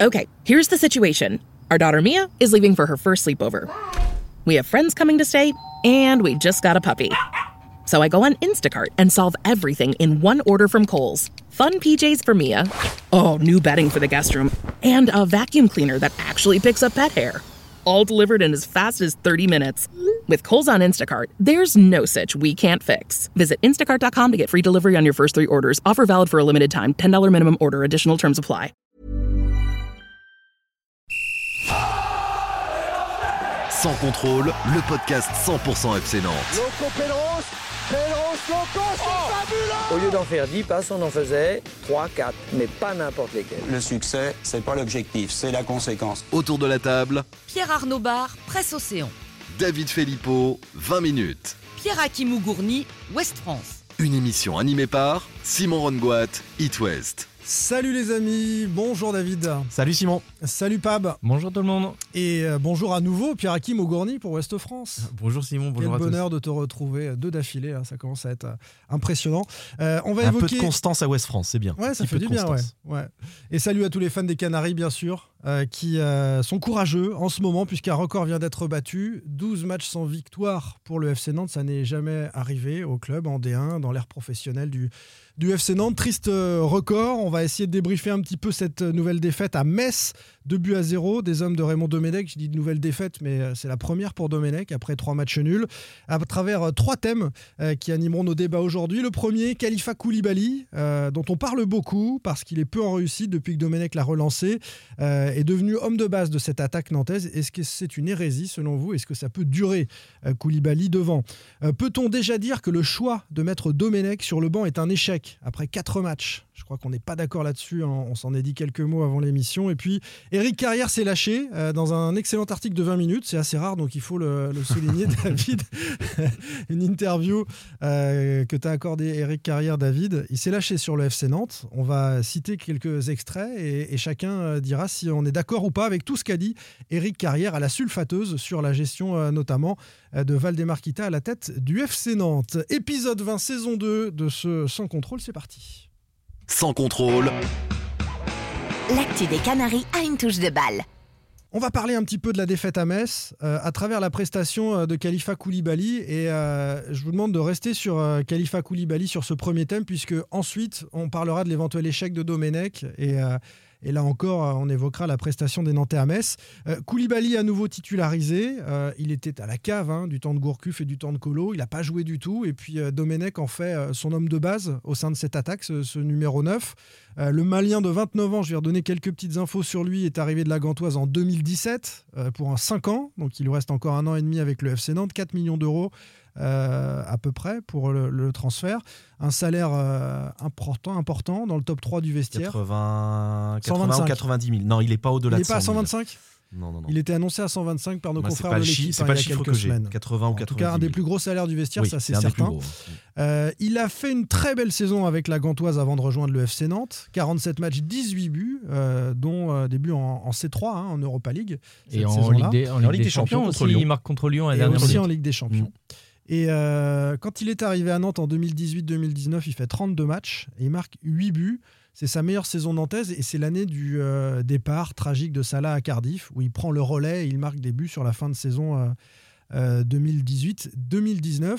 Okay, here's the situation. Our daughter Mia is leaving for her first sleepover. We have friends coming to stay, and we just got a puppy. So I go on Instacart and solve everything in one order from Kohl's. Fun PJs for Mia. Oh, new bedding for the guest room. And a vacuum cleaner that actually picks up pet hair. All delivered in as fast as 30 minutes. With Kohl's on Instacart, there's no such we can't fix. Visit instacart.com to get free delivery on your first three orders. Offer valid for a limited time. $10 minimum order. Additional terms apply. Sans contrôle, le podcast 100% FC Nantes. Loco Pedros, Pedros Loco, c'est fabuleux Au lieu d'en faire 10 passes, on en faisait 3, 4, mais pas n'importe lesquels. Le succès, c'est pas l'objectif, c'est la conséquence. Autour de la table, Pierre Arnaud Bar, Presse Océan. David Filippo, 20 minutes. Pierre Akimou Gourny, Ouest France. Une émission animée par Simon Rongoat, It West. Salut les amis, bonjour David. Salut Simon. Salut Pab. Bonjour tout le monde. Et euh, bonjour à nouveau Pierre Hakim Gourny pour Ouest France. Bonjour Simon, bonjour Quel à bonheur de te retrouver euh, deux d'affilée, là, ça commence à être euh, impressionnant. Euh, on va. Un évoquer. peu de constance à West France, c'est bien. Ouais, Un ça fait peu du de bien, ouais. Et salut à tous les fans des Canaries, bien sûr, euh, qui euh, sont courageux en ce moment, puisqu'un record vient d'être battu. 12 matchs sans victoire pour le FC Nantes, ça n'est jamais arrivé au club en D1, dans l'ère professionnelle du, du FC Nantes. Triste euh, record. On va essayer de débriefer un petit peu cette nouvelle défaite à Metz. 2 buts à 0 des hommes de Raymond Domenech. Je dis de nouvelle défaite, mais euh, c'est la première pour Domenech après trois matchs nuls. À travers euh, trois thèmes euh, qui animeront nos débats aujourd'hui. Le premier, Khalifa Koulibaly, dont on parle beaucoup parce qu'il est peu en réussite depuis que Domenech l'a relancé, est devenu homme de base de cette attaque nantaise. Est-ce que c'est une hérésie selon vous? Est-ce que ça peut durer Koulibaly devant? Peut-on déjà dire que le choix de mettre Domenech sur le banc est un échec après quatre matchs? Je crois qu'on n'est pas d'accord là-dessus. hein. On s'en est dit quelques mots avant l'émission. Et puis, Eric Carrière s'est lâché euh, dans un excellent article de 20 minutes. C'est assez rare, donc il faut le, souligner, David. Une interview euh, que tu as accordé Eric Carrière, David. Il s'est lâché sur le FC Nantes. On va citer quelques extraits et, chacun euh, dira si on est d'accord ou pas avec tout ce qu'a dit Eric Carrière à la sulfateuse sur la gestion notamment de Valdemar Kita à la tête du FC Nantes. Épisode 20, saison 2 de ce Sans contrôle, c'est parti. Sans contrôle, L'actu des Canaries a une touche de balle. On va parler un petit peu de la défaite à Metz euh, à travers la prestation euh, de Khalifa Koulibaly et euh, je vous demande de rester sur Khalifa Koulibaly sur ce premier thème puisque ensuite on parlera de l'éventuel échec de Domenech et, et là encore euh, on évoquera la prestation des Nantais à Metz. Euh, Koulibaly à nouveau titularisé, euh, il était à la cave hein, du temps de Gourcuff et du temps de Colo, il n'a pas joué du tout et puis Domenech en fait son homme de base au sein de cette attaque, ce, ce numéro 9. Euh, le Malien de 29 ans, je vais redonner quelques petites infos sur lui, est arrivé de la Gantoise en 2017 euh, pour un 5 ans. Donc il lui reste encore un an et demi avec le FC Nantes, 4 millions d'euros euh, à peu près pour le, le transfert. Un salaire euh, important, important dans le top 3 du vestiaire. 80, 80 ou 125. 90 000. Non, il n'est pas Il au-delà n'est de pas à 100 000. 125 Non, non, non. Il était annoncé à 125 par nos Moi, c'est confrères pas de l'équipe c'est hein, pas il y a quelques semaines. 80 ou En 90 tout cas, un 000. des plus gros salaires du vestiaire, Oui, ça c'est certain. gros. Euh, il a fait une très belle saison avec la Gantoise avant de rejoindre le FC Nantes. 47 matchs, 18 buts, euh, dont euh, des buts en, en C3, hein, en Europa League. Et en. Ligue des, en Ligue des Champions, contre aussi, Lyon. il marque contre Lyon à la et dernière aussi minute. en Ligue des Champions. Et euh, quand il est arrivé à Nantes en 2018-2019, il fait 32 matchs et il marque 8 buts. C'est sa meilleure saison nantaise et c'est l'année du euh, départ tragique de Salah à Cardiff où il prend le relais et il marque des buts sur la fin de saison euh, euh, 2018-2019.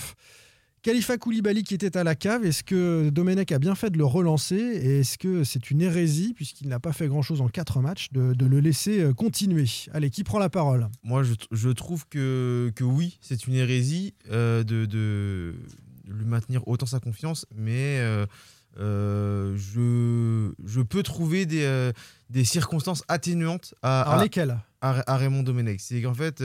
Khalifa Koulibaly qui était à la cave, est-ce que Domenech a bien fait de le relancer et est-ce que c'est une hérésie, puisqu'il n'a pas fait grand-chose en 4 matchs, de, de le laisser euh, continuer? Allez, qui prend la parole? Moi, je, je trouve que, que oui, c'est une hérésie euh, de, de lui maintenir autant sa confiance, mais euh, euh, je, je peux trouver des, des circonstances atténuantes à, Alors à, à- à Raymond Domenech. C'est qu'en fait,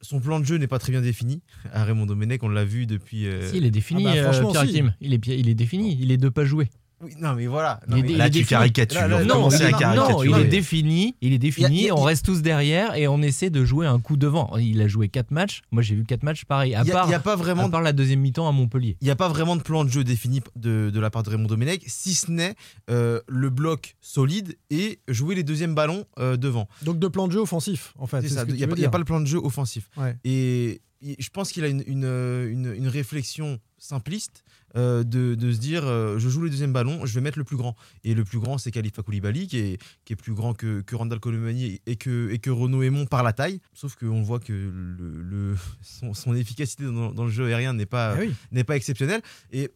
son plan de jeu n'est pas très bien défini. À Raymond Domenech, on l'a vu depuis. euh, Si, il est défini, Ah bah, euh, franchement, Pierre si. Hakim. Il est, il est défini, il est de pas jouer. Oui, non, mais voilà. Non, mais- Là, tu défini. caricatures. Là, là, commencez il à non, il est défini, il est défini, y a- y a- on reste tous derrière et on essaie de jouer un coup devant. Il a joué 4 matchs, moi j'ai vu 4 matchs pareil, à n'y a, part, il y a pas vraiment à part la deuxième mi-temps à Montpellier. il n'y a pas vraiment de plan de jeu défini de, de la part de Raymond Domenech, si ce n'est euh, le bloc solide et jouer les deuxièmes ballons euh, devant. Donc de plan de jeu offensif, en fait. Il n'y a, pas- y le plan de jeu offensif. Ouais. Et je pense qu'il a une, une, une- une réflexion simpliste euh, de, de se dire euh, je joue le deuxième ballon, je vais mettre le plus grand. Et le plus grand, c'est Khalifa Koulibaly, qui est, qui est plus grand que, que Randall Colomani et que, et que Renaud Aymon par la taille. Sauf qu'on voit que le, le- son, son efficacité dans, dans le jeu aérien n'est pas, Ah oui. n'est pas exceptionnelle. Et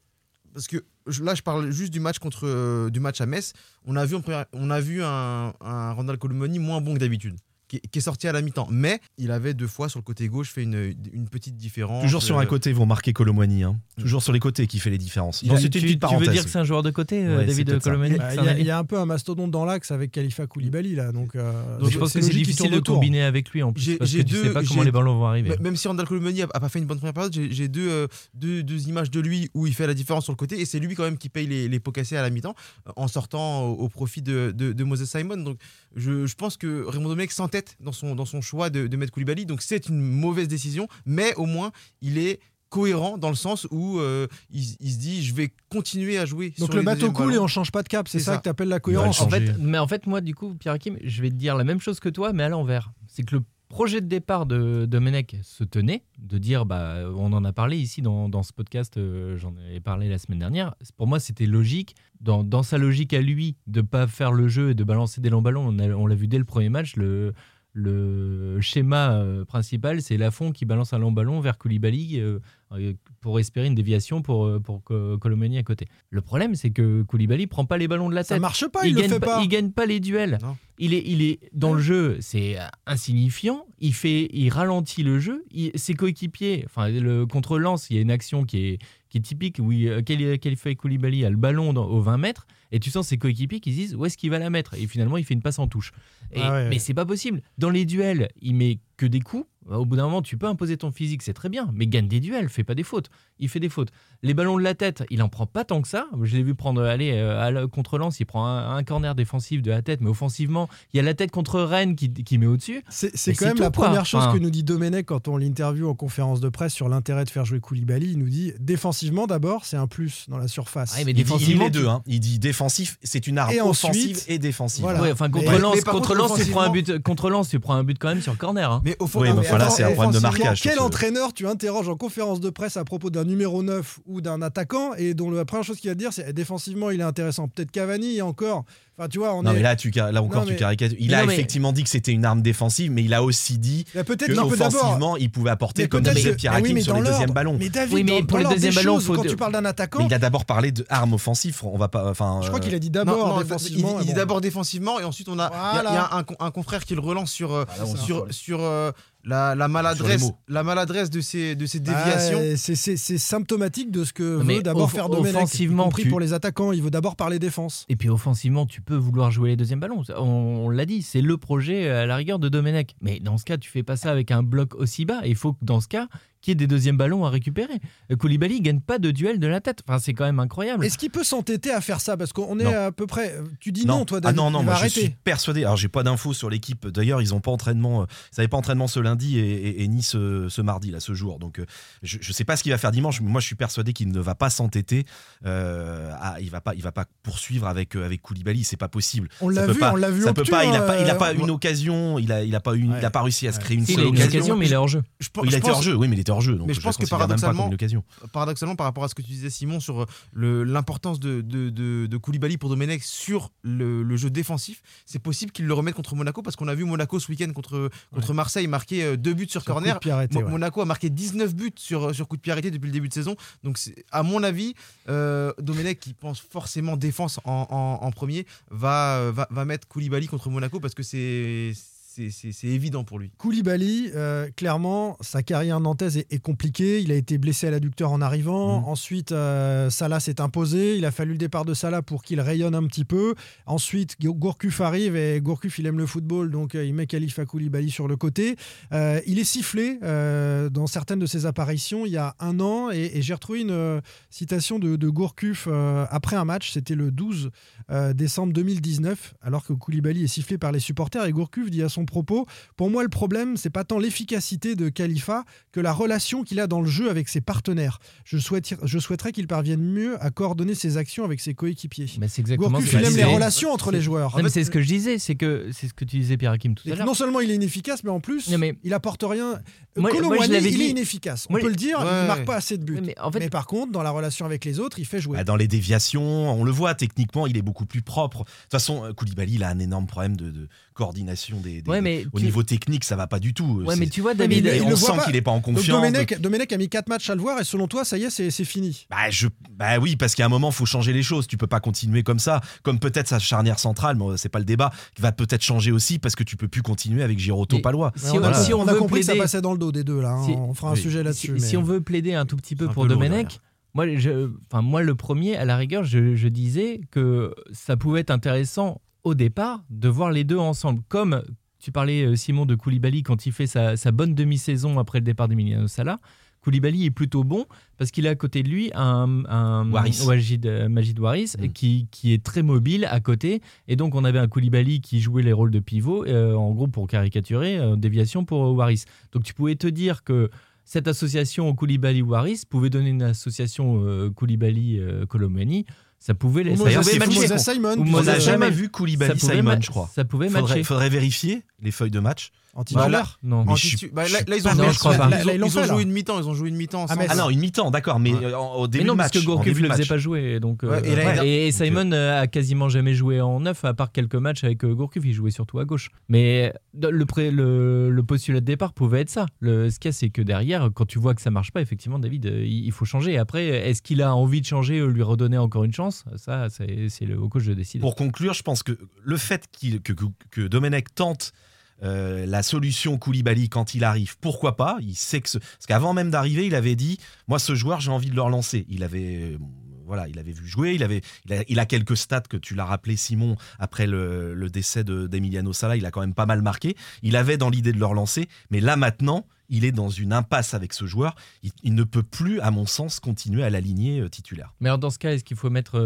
parce que là, je parle juste du match contre euh, du match à Metz. On a vu, on a vu un, un Randall Colomani moins bon que d'habitude. Qui, qui est sorti à la mi-temps, mais il avait deux fois sur le côté gauche fait une, une petite différence. Toujours sur un Euh, côté, ils vont marquer Colomwani. Hein. Toujours sur les côtés qui fait les différences. Tu, Non, tu- une petite tu veux dire que c'est un joueur de côté, euh, Ouais, David. Colomani Bah, Il y, a- allié il y a un peu un mastodonte dans l'axe avec Khalifa Koulibaly là, donc, euh, Donc je pense que c'est difficile de autour. combiner avec lui en plus. Parce que j'ai tu sais pas comment les ballons vont arriver. Même si Randall Colomani a, a pas fait une bonne première période, j'ai deux, euh, deux, deux images de lui où il fait la différence sur le côté et c'est lui quand même qui paye les, les pots cassés à la mi-temps en sortant au, au profit de, de, de Moses Simon. Donc je, je pense que Raymond Domenech s'entête dans son, dans son choix de, de mettre Koulibaly. Donc c'est une mauvaise décision, mais au moins il est cohérent dans le sens où euh, il, il se dit je vais continuer à jouer Donc sur le bateau coule et on change pas de cap, c'est ça, ça. que tu appelles la cohérence. En fait, mais en fait, moi, du coup, Pierre Hakim, je vais te dire la même chose que toi, mais à l'envers. C'est que le projet de départ de Domenech se tenait, de dire, bah, on en a parlé ici dans, ce podcast, euh, j'en ai parlé la semaine dernière. Pour moi, c'était logique, dans, sa logique à lui, de pas faire le jeu et de balancer des longs on l'a vu dès le premier match, le, le schéma euh, principal, c'est Lafont qui balance un long ballon vers Koulibaly euh, euh, pour espérer une déviation pour, pour Co- Colomani à côté. Le problème, c'est que Koulibaly prend pas les ballons de la Ça tête. marche pas, il, le gagne fait pas. il gagne pas les duels. Non. Il est, il est dans le jeu, c'est insignifiant. Il fait, il ralentit le jeu. Il- ses coéquipiers, enfin le contre Lens, il y a une action qui est, qui est typique où il- euh, Khali- Khalifa Koulibaly a le ballon dans- aux 20 mètres et tu sens ses coéquipiers qui se disent où est-ce qu'il va la mettre? Et finalement il fait une passe en touche. Et- Ah ouais, mais ouais. c'est pas possible. Dans les duels, il met que des coups. Au bout d'un moment, tu peux imposer ton physique, c'est très bien, mais gagne des duels, fais pas des fautes. Il fait des fautes. Les ballons de la tête, il en prend pas tant que ça. Je l'ai vu prendre, aller euh, contre Lens, il prend un, un corner défensif de la tête, mais offensivement, il y a la tête contre Rennes qui, qui met au-dessus. C'est quand même la quoi. première chose Enfin- que nous dit Domenech quand on l'interview en conférence de presse sur l'intérêt de faire jouer Koulibaly. Il nous dit défensivement d'abord, c'est un plus dans la surface. Ouais, mais Il dit, il défensivement, deux. Hein. Il dit défensif, c'est une arme Et offensive ensuite, et défensive. voilà. Ouais, enfin contre Mais- Lens, contre contre, Lens, tu prends un but. Contre Lens, tu prends un but quand même sur corner. hein. Mais au fond, Oui, mais voilà, c'est un problème de marquage. Quel entraîneur tu interroges en conférence de presse à propos d'un numéro 9 ou d'un attaquant et dont la première chose qu'il va te dire c'est eh, défensivement il est intéressant. Peut-être Cavani et encore. Enfin tu vois, on Non, est. mais là, tu, là encore, Non, mais- tu caricatures. Il Mais a non, mais- effectivement dit que c'était une arme défensive, mais il a aussi dit Il a peut-être que offensivement, il pouvait apporter, Mais comme disait Pierre oui, Hakim sur les deuxièmes ballons. Mais David, Oui, mais dans- pour dans les deuxièmes ballons, choses, faut quand de- tu parles d'un Mais attaquant, il a d'abord parlé d'armes offensives. On va pas. Enfin, je crois qu'il a dit d'abord défensivement. Il, dit d'abord défensivement et ensuite on a, il y a- Voilà. il y a un, con- un confrère qui le relance sur, euh, est sur, sur- sur, euh, la, maladresse, la maladresse de ces, de ces Ah, déviations. c'est- c'est symptomatique de ce que Mais veut d'abord faire Domenech. offensivement, y compris tu- pour les attaquants, il veut d'abord parler défense. Et puis offensivement, tu peux vouloir jouer les deuxièmes ballons. On, on l'a dit, c'est le projet à la rigueur de Domenech. Mais dans ce cas, tu fais pas ça avec un bloc aussi bas. Il faut que dans ce cas, qu'il y ait des deuxièmes ballons à récupérer. Euh, Koulibaly gagne pas de duel de la tête. Enfin, c'est quand même incroyable. Est-ce qu'il peut s'entêter à faire ça Parce qu'on est Non. à peu près. Tu dis non, toi, ah David. non, non, il moi je suis persuadé. Alors j'ai pas d'infos sur l'équipe. D'ailleurs, ils ont pas entraînement. euh, Ils n'avaient pas entraînement ce lundi et, et- et ni ce, ce mardi là, ce jour. Donc euh, je, je sais pas ce qu'il va faire dimanche. Mais moi, je suis persuadé qu'il ne va pas s'entêter. Euh, à- il va pas, il va pas poursuivre avec euh, avec Koulibaly. C'est pas possible. On l'a vu, pas- on l'a vu Ça peut pas. Il a pas, il a euh, pas on- une occasion. Il a, il a pas une, il a pas réussi à se créer une seule occasion. occasion, mais il est hors jeu. Je, il je a été hors jeu. Oui, mais il était hors jeu. Donc Mais je pense que paradoxalement- une occasion. paradoxalement, par rapport à ce que tu disais, Simon, sur l'importance de, de, de, de Koulibaly pour Domenech sur le, le jeu défensif, c'est possible qu'il le remette contre Monaco parce qu'on a vu Monaco ce week-end contre, contre Marseille marquer euh, deux buts sur, corner. de pied arrêté, Mo- ouais. Monaco a marqué 19 buts sur, sur coup de pied arrêté depuis le début de saison. Donc, à mon avis, euh, Domenech, qui pense forcément défense en, en- en premier, va, euh, va, va mettre Koulibaly contre Monaco parce que c'est c'est- évident pour lui. Koulibaly, euh, clairement, sa carrière nantaise est, est compliquée. Il a été blessé à l'adducteur en arrivant. Mhm. Ensuite, euh, Salah s'est imposé. Il a fallu le départ de Salah pour qu'il rayonne un petit peu. Ensuite, Gour- Gourcuff arrive et Gourcuff, il aime le football, donc euh, il met Khalifa Koulibaly sur le côté. Il est sifflé dans certaines de ses apparitions il y a un an et, et j'ai retrouvé une citation de, de Gourcuff après un match. C'était le 12 euh, décembre 2019, alors que Koulibaly est sifflé par les supporters et Gourcuff dit à son propos. Pour moi, le problème, c'est pas tant l'efficacité de Khalifa que la relation qu'il a dans le jeu avec ses partenaires. Je, souhaite, je souhaiterais qu'il parvienne mieux à coordonner ses actions avec ses coéquipiers. Mais c'est exactement Gourcuff, ce que il je aime les relations entre les joueurs. Non, mais c'est ce que je disais, c'est que c'est ce que tu disais Pierre Hakim tout à l'heure. non seulement il est inefficace, mais en plus, Non, mais- il apporte rien. Moi- moi, je il dit. est inefficace. On Moi, peut le dire, il Ouais. ne marque pas assez de buts. Mais en fait- mais par contre, dans la relation avec les autres, il fait jouer. Bah, dans les déviations, on le voit techniquement, il est beaucoup plus propre. De toute façon, Koulibaly, il a un énorme problème de, de coordination des. des- Ouais, mais au tu- niveau technique, ça va pas du tout. Ouais, C'est- mais tu vois, mais David, il- et il on sent qu'il est pas en confiance. Domenech, Domenech a mis 4 matchs à le voir et selon toi, ça y est, c'est c'est fini. Bah, je, bah oui, parce qu'à un moment, faut changer les choses. Tu peux pas continuer comme ça. Comme peut-être sa charnière centrale, mais c'est pas le débat, qui va peut-être changer aussi parce que tu peux plus continuer avec Giroto Mais- Palois. Si on- a, si on on a veut compris que ça plaider- passait dans le dos des deux là. hein. Si- on fera un oui. sujet là-dessus. si mais- on veut plaider un tout petit peu pour peu Domenech, moi, je, enfin, moi, le premier, à la rigueur, je, je disais que ça pouvait être intéressant au départ de voir les deux ensemble. Comme tu parlais, euh, Simon, de Koulibaly quand il fait sa, sa bonne demi-saison après le départ d'Emiliano Sala. Koulibaly est plutôt bon parce qu'il a à côté de lui un, un Waris. Wajid, euh, Majid Waris Mm. qui, qui est très mobile à côté. Et donc, on avait un Koulibaly qui jouait les rôles de pivot, euh, en gros, pour caricaturer, euh, déviation pour Waris. Donc, tu pouvais te dire que cette association Koulibaly-Waris pouvait donner une association euh, Koulibaly-Colomani. Ça pouvait, ça matcher. Simon, puis On n'a jamais vu Koulibaly Simon, je crois. Ça pouvait Faudrait, matcher. faudrait vérifier les feuilles de match. En Bah. Non. Mais bah, là, ils ont Non, joué- je crois pas. Ils Là, ont, ils ont joué une mi-temps. Ils ont joué une mi-temps Ah, ensemble. mais Ah non, une mi-temps, d'accord, mais Ouais. euh, en- au Mais début non, de parce match. que Gourcuff début le faisait match. pas jouer. Donc, euh, Ouais, et Simon euh, a quasiment jamais joué en neuf, à part quelques matchs avec Gourcuff. Il jouait surtout à gauche. Mais le, pré- le, le postulat de départ pouvait être ça. Le, ce qu'il y a, c'est que derrière, quand tu vois que ça marche pas, effectivement, David, il, il faut changer. Après, est-ce qu'il a envie de changer, lui redonner encore une chance? Ça, c'est le au coach de décider. Pour conclure, je pense que le fait qu'il- que, que, que Domenech tente euh, la solution Koulibaly quand il arrive, pourquoi pas? Il sait que ce- parce qu'avant même d'arriver, il avait dit moi ce joueur j'ai envie de le relancer. Il avait euh, voilà, il avait vu jouer, il avait il a, quelques stats que tu l'as rappelé Simon après le, décès de- d'Emiliano Sala, il a quand même pas mal marqué. Il avait dans l'idée de le relancer, mais là maintenant, il est dans une impasse avec ce joueur. Il, ne peut plus, à mon sens, continuer à l'aligner euh, titulaire. Mais alors, dans ce cas, est-ce qu'il faut mettre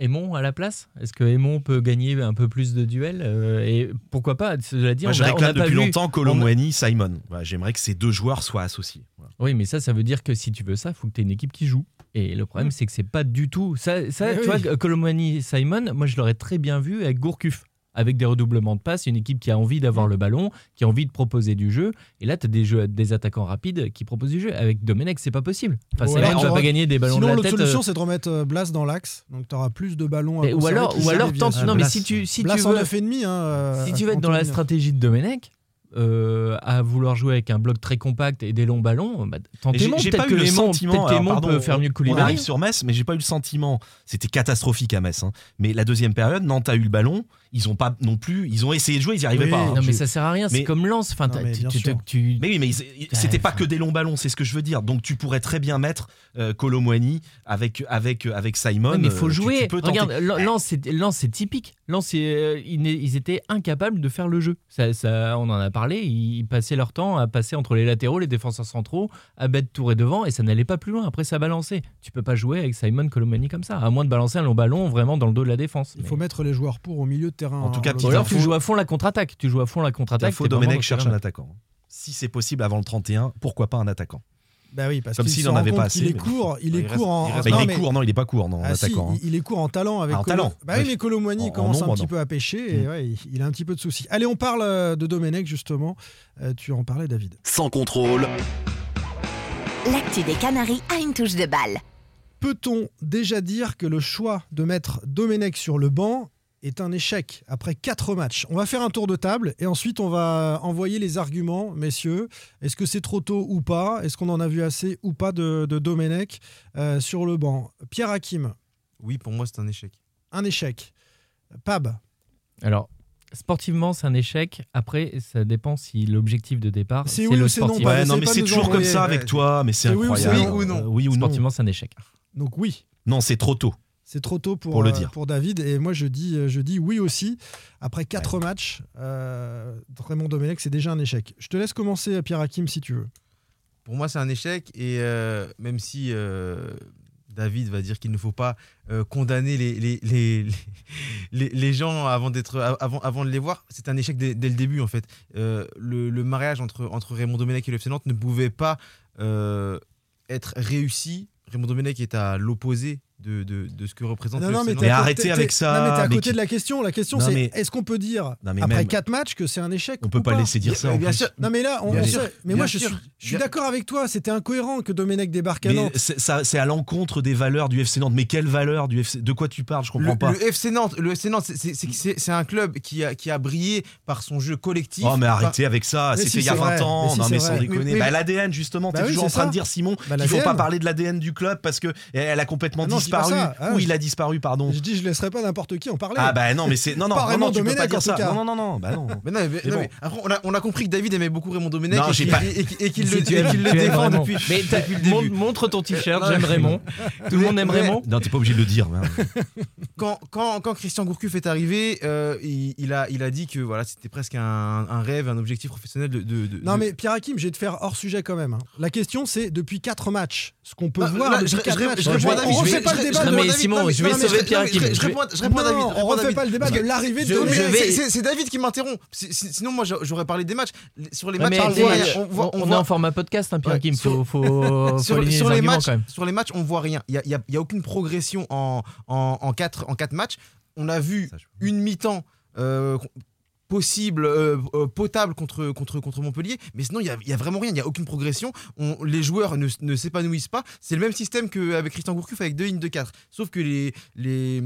Aimon à la place? Est-ce que Aimon peut gagner un peu plus de duels Euh, Et pourquoi pas? Cela dit, Moi, on je on réclame pas depuis vu- longtemps on Colomwani, Simon. Voilà, J'aimerais que ces deux joueurs soient associés. Voilà. Oui, mais ça, ça veut dire que si tu veux ça, il faut que tu aies une équipe qui joue. Et le problème, c'est que c'est pas du tout. Ça, ça tu oui. vois, Colomani Simon, moi, je l'aurais très bien vu avec Gourcuff. Avec des redoublements de passes, une équipe qui a envie d'avoir le ballon, qui a envie de proposer du jeu. Et là, tu as des, jeux, des attaquants rapides qui proposent du jeu. Avec Domenech, c'est pas possible. Enfin, Ouais, Simon ne on va va- pas gagner des ballons Sinon, de la l'autre tête. solution, euh, c'est de remettre euh, Blas dans l'axe. Donc, tu auras plus de ballons à mais- ou alors, ou alors tente. Non, mais Blas. si tu, si Blas tu en veux, 9,5. Hein, si euh, tu veux être dans la stratégie de Domenech, euh, à vouloir jouer avec un bloc très compact et des longs ballons, bah, Et tente J'ai Aimon. j'ai Peut-être pas que eu le Aimon, sentiment. peut-être alors, pardon, peut faire mieux que On arrive sur Metz, mais j'ai pas eu le sentiment. C'était catastrophique à Metz. hein. Mais la deuxième période, Nantes a eu le ballon. Ils ont pas non plus. Ils ont essayé de jouer, ils y arrivaient Oui, pas. hein. Non, mais Je- ça sert à rien, c'est comme Lance. Enfin, Non, t'as- mais tu- Mais oui, mais c'était pas que des longs ballons, c'est ce que je veux dire. Donc tu pourrais très bien mettre euh, Colomwani avec avec avec Simon. Ouais, mais il faut euh, tu- jouer. tu peux tenter. Regarde, Lan- Lens, c'est typique. Lens, c'est, euh, ils, étaient incapables de faire le jeu. Ça, ça- on en a parlé. Ils passaient leur temps à passer entre les latéraux, les défenseurs centraux, à mettre tour et devant, et ça n'allait pas plus loin. Après, ça balançait. Tu peux pas jouer avec Simon Colomani comme ça, à moins de balancer un long ballon vraiment dans le dos de la défense. Il Mais- faut mettre les joueurs pour au milieu de terrain. En tout cas, hein, petite Ou alors info. tu joues à fond la contre-attaque. Tu joues à fond la contre-attaque. Vraiment Domenech cherche un attaquant. Si c'est possible avant le 31, pourquoi pas un attaquant? Bah oui, parce Comme s'il se en rend avait pas assez, est mais- court, il est Il reste- court en. il reste- Bah, non, Il est mais- court, non, il est pas court, non, en Ah, attaquant. hein. il, il est court en talent avec Ah, en Colo- talent, Bah oui, ouais. mais il en commence un petit non. peu à pêcher et Mm. ouais, il, il a un petit peu de soucis. Allez, on parle euh, de Domenech justement. Euh, tu en parlais, David. Sans contrôle, L'actu des Canaries a une touche de balle. Peut-on déjà dire que le choix de mettre Domenech sur le banc est un échec après quatre matchs On va faire un tour de table et ensuite on va envoyer les arguments, messieurs. Est-ce que c'est trop tôt ou pas? Est-ce qu'on en a vu assez ou pas de, de Domenech euh, sur le banc? Pierre Hakim, Oui, pour moi, c'est un échec. un échec. Pab, Alors, sportivement, c'est un échec. Après, ça dépend si l'objectif de départ, C'est oui le ou c'est non, Ouais, essayez mais c'est toujours comme ça avec Ouais, toi, mais c'est incroyable. Oui ou non Euh, Oui ou non Sportivement, c'est un échec. donc oui. Non, c'est trop tôt. C'est trop tôt pour, Pour le euh, dire. pour David. Et moi, je dis, je dis oui aussi. Après quatre matchs, euh, Raymond Domenech, c'est déjà un échec. Je te laisse commencer, Pierre Hakim, si tu veux. Pour moi, c'est un échec. Et euh, même si euh, David va dire qu'il ne faut pas euh, condamner les, les, les, les, les gens avant, d'être, avant, avant de les voir. C'est un échec dès, dès le début, en fait. Euh, le, le mariage entre, entre Raymond Domenech et le FC Nantes ne pouvait pas euh, être réussi. Raymond Domenech est à l'opposé de, de, de ce que représente Non, le non, mais FC t'es Nantes. à arrêtez avec ça, Non, mais t'es à mais côté qui- de la question. La question, c'est mais- est-ce qu'on peut dire, Non, mais après même- 4 matchs, que c'est un échec On peut pas pas laisser dire ça. Mais en bien plus. sûr. Non, mais là, on, Bien on sûr. sait. Mais Bien moi, je sûr. suis, je suis Bien- d'accord avec toi. C'était incohérent que Domenech débarque à Mais Nantes. c'est ça- c'est à l'encontre des valeurs du FC Nantes. Mais quelles valeurs du FC De quoi tu parles? Je comprends Le, pas. le FC Nantes, le FC Nantes, c'est- un club qui a, qui a brillé par son jeu collectif. Oh mais arrêtez avec ça, Mais c'était il y a c'est 20 vrai. ans, Mais non mais sans déconner. Mais- mais- Bah, L'ADN justement, Bah t'es toujours en train de dire Simon Bah, qu'il faut pas parler de l'ADN du club parce que elle a complètement Ah disparu. ça. Ah, Ou je- il a disparu, pardon. Je dis, je laisserai pas n'importe qui en parler. Ah bah non mais c'est non non Pas non, Raymond non, tu peux pas dire ça. cas. Non non non bah non. Mais non, mais- Mais non, bon. après, on, a, on a compris que David aimait beaucoup Raymond Domenech Non, et j'ai qu'il pas- et- et- et qu'il le, qu'il le défend depuis, Mais depuis le début. montre ton t-shirt, Non, j'aime Raymond. Tout le monde aime. Raymond. Non t'es pas obligé de le dire. hein. quand, quand, quand Christian Gourcuff est arrivé, euh, il, a, il a dit que voilà, c'était presque un, rêve, un objectif professionnel de. de- de- Non de- mais Pierre Hakim, je vais te faire hors sujet quand même. hein. La question c'est depuis 4 matchs, ce qu'on peut Ah, voir là, depuis je- 4 je- matchs. je réponds à David, le débat Non, mais David, Simon, non, mais- je vais non, sauver je- Pierre Hakim. je- je réponds- je réponds à Non, David. on je réponds à refait David. pas le débat de l'arrivée de vais- C'est- David qui m'interrompt. Sinon, moi, j'a- j'aurais parlé des matchs. Sur les matchs, on est en format podcast, hein, Pierre Hakim. sur- les matchs, sur les matchs, on voit rien. Il n'y a, il y a- aucune progression en, en, quatre, matchs. On a vu une mi-temps euh, possible, euh, euh, potable contre, contre, contre Montpellier, mais sinon il n'y a, y a vraiment rien, il n'y a aucune progression. On- les joueurs ne, ne s'épanouissent pas. C'est le même système qu'avec Christian Gourcuff avec deux lignes de 4. Sauf que les, les,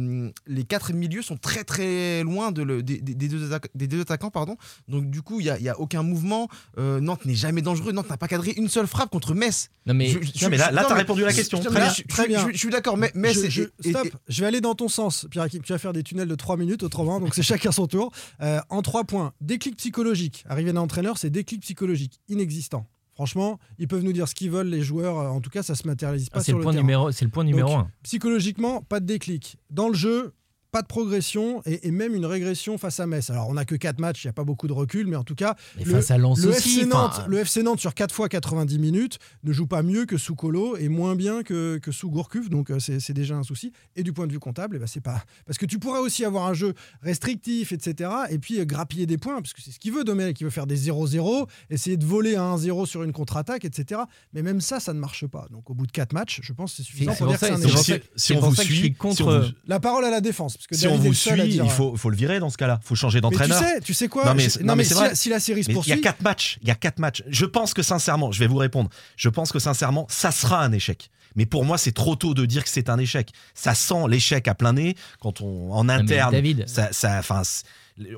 les quatre milieux sont très très loin de le- des, deux, des deux attaquants. Pardon. Donc du coup, il n'y a, il y a aucun mouvement. Euh, Nantes n'est jamais dangereux. Nantes n'a pas cadré une seule frappe contre Metz. Non, mais Je- je- Non, mais là- là, t'as mais- répondu à la question. je- Très je- Très bien. Je, je suis d'accord, mais, mais Je- je- et- stop, et- je vais aller dans ton sens, Pierre Hakim. Tu vas faire des tunnels de 3 minutes autrement, donc c'est chacun son tour. Euh, en 3 points, déclic psychologique. Arriver d'un entraîneur, c'est déclic psychologique, inexistant. Franchement, ils peuvent nous dire ce qu'ils veulent, les joueurs. En tout cas, ça se matérialise pas Ah, c'est sur le le point terrain. numéro, c'est le point numéro Donc, un. Psychologiquement, pas de déclic. Dans le jeu, pas de progression et, et même une régression face à Metz. Alors, on n'a que 4 matchs, il n'y a pas beaucoup de recul, mais en tout cas, Mais le- face à Lens le aussi. FC, Nantes, enfin, le FC Nantes sur 4 fois 90 minutes ne joue pas mieux que sous Colo et moins bien que, que sous Gourcuff, donc euh, c'est c'est déjà un souci. Et du point de vue comptable, eh ben, c'est pas parce que tu pourrais aussi avoir un jeu restrictif, etc. Et puis euh, grappiller des points, parce que c'est ce qu'il veut Domenech, il veut faire des 0-0, essayer de voler à 1-0 sur une contre-attaque, etc. Mais même ça, ça ne marche pas. Donc au bout de 4 matchs, je pense que c'est suffisant pour dire que c'est un échec. Si on vous suit, si contre. on vous- La parole à la défense, Si on vous suit, dire- il faut, faut le virer dans ce cas-là. faut changer Mais tu d'entraîneur. sais, tu sais quoi Non, mais Je- c'est- non, non, mais mais c'est si, vrai. la, si la série se Mais il y poursuit, a quatre matchs. Il y a quatre matchs. Je pense que sincèrement, je vais vous répondre. Je pense que sincèrement, ça sera un échec. Mais pour moi, c'est trop tôt de dire que c'est un échec. Ça sent l'échec à plein nez quand on en mais interne. David. ça, ça,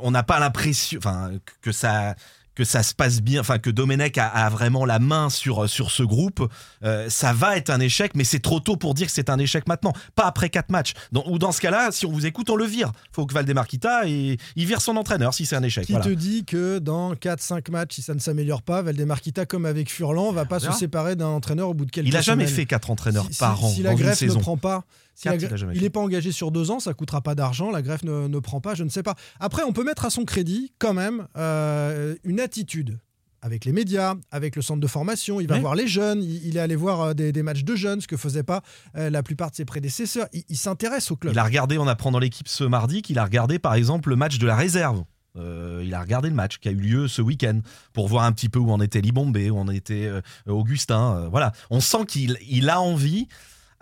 on n'a pas l'impression, enfin, que ça que ça se passe bien, enfin que Domenech a, a vraiment la main sur sur ce groupe, euh, ça va être un échec, mais c'est trop tôt pour dire que c'est un échec maintenant, pas après quatre matchs. Dans- ou dans ce cas-là, si on vous écoute, on le vire. Faut que Valdemar quitta et il vire son entraîneur si c'est un échec. Qui Voilà. te dit que dans 4-5 matchs, si ça ne s'améliore pas, Valdemar Kita, comme avec Furlan, va pas se séparer d'un entraîneur au bout de quelques Il a jamais semaines. fait quatre entraîneurs Si- par si- an Si la greffe ne saison. prend pas, si il n'est pas engagé sur deux ans, ça coûtera pas d'argent, la greffe ne, ne prend pas, je ne sais pas. Après, on peut mettre à son crédit quand même euh, une attitude avec les médias, avec le centre de formation, il va voir les jeunes, il, il est allé voir euh, des, des matchs de jeunes, ce que faisaient pas euh, la plupart de ses prédécesseurs. Il, il s'intéresse au club. Il a regardé, on apprend dans l'équipe ce mardi qu'il a regardé par exemple le match de la réserve. Euh, il a regardé le match qui a eu lieu ce week-end pour voir un petit peu où en était Libombé, où en était Augustin. voilà, on sent qu'il il a envie.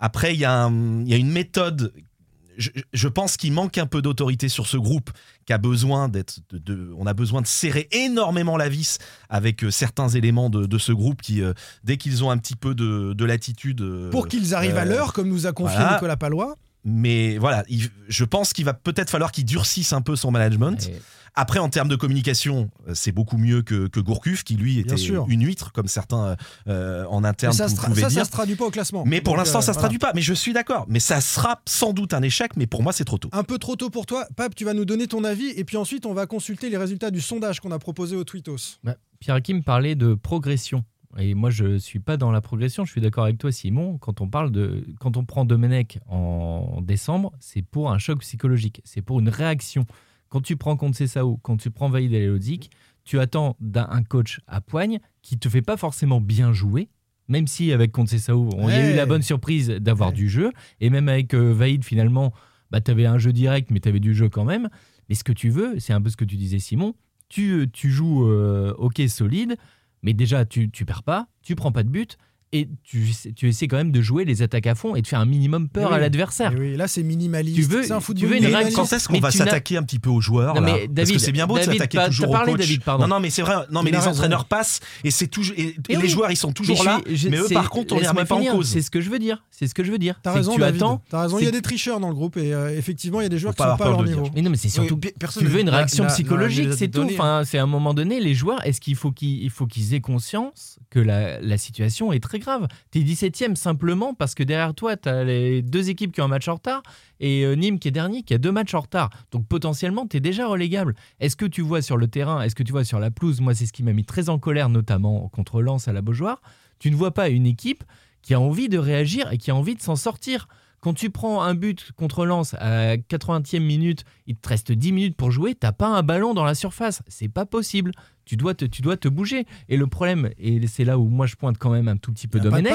Après, il y, a y une méthode. Je, je pense qu'il manque un peu d'autorité sur ce groupe, qui a besoin d'être. De, de- on a besoin de serrer énormément la vis avec euh, certains éléments de, de ce groupe qui, euh, dès qu'ils ont un petit peu de, de latitude, euh, Pour qu'ils arrivent à l'heure, comme nous a confié voilà. Nicolas Palois. mais voilà, il- je pense qu'il va peut-être falloir qu'il durcisse un peu son management. Et- Après, en termes de communication, euh, c'est beaucoup mieux que, que Gourcuff, qui lui était sûr. une huître, comme certains euh, en interne Mais ça, se pouvaient ça, ça dire. se traduit pas au classement. mais pour l'instant, euh, ça se voilà. traduit pas. Mais je suis d'accord. Mais ça sera sans doute un échec. Mais pour moi, c'est trop tôt. Un peu trop tôt pour toi. Pape, tu vas nous donner ton avis et puis ensuite on va consulter les résultats du sondage qu'on a proposé au Tweetos. Bah, Pierre Hakim parlait de progression. Et moi, je suis pas dans la progression. Je suis d'accord avec toi, Simon. Quand on parle de, quand on prend Domenech en décembre, c'est pour un choc psychologique. C'est pour une réaction. Quand tu prends Sao, quand tu prends Vaïd Elodzik, tu attends d'un un coach à poigne qui te fait pas forcément bien jouer, Même si avec Conceição, on y a eu la bonne surprise d'avoir du jeu. Et même avec euh, Vaïd, finalement, bah, tu avais un jeu direct, mais tu avais du jeu quand même. Mais ce que tu veux, c'est un peu ce que tu disais, Simon. Tu, euh, tu joues euh, ok solide, mais déjà, tu, tu perds pas, tu prends pas de but. Et tu, tu essaies quand même de jouer les attaques à fond et de faire un minimum peur Mais à oui. l'adversaire. Oui, là, c'est minimaliste. Tu veux- c'est un tu football veux une réaction quand est-ce qu'on va tu s'attaquer un petit peu aux joueurs Non, là mais Parce David, que c'est bien beau de David, s'attaquer t'as- toujours parlé, coach. David, pardon. non, non, mais c'est vrai. Non, mais les raison. entraîneurs passent et c'est toujours. Et Mais les oui. joueurs, ils sont toujours Mais là. je je- mais eux, par contre, on les remet pas en cause. C'est ce que je veux dire. C'est ce que je veux dire. T'as raison, tu David. attends. T'as raison. Il y a des tricheurs dans le groupe et euh, effectivement, il y a des joueurs qui sont pas à leur de niveau. dire. Mais non, mais c'est surtout. Oui, tu veux une réaction psychologique, c'est tout. hein. Enfin, c'est à un moment donné, les joueurs, est-ce qu'il faut qu'ils aient conscience que la, la situation est très T'es 17ème simplement parce que derrière toi, t'as les deux équipes qui ont un match en retard et euh, Nîmes qui est dernier qui a deux matchs en retard. Donc potentiellement, t'es déjà relégable. Est-ce que tu vois sur le terrain, est-ce que tu vois sur la pelouse Moi, c'est ce qui m'a mis très en colère, notamment contre Lens à la Beaujoire. Tu ne vois pas une équipe qui a envie de réagir et qui a envie de s'en sortir. Quand tu prends un but contre Lens à 80e minute, il te reste 10 minutes pour jouer, t'as pas un ballon dans la surface. C'est pas possible. Tu dois, te, tu dois te bouger. Et le problème, et c'est là où moi je pointe quand même un tout petit peu Domenech,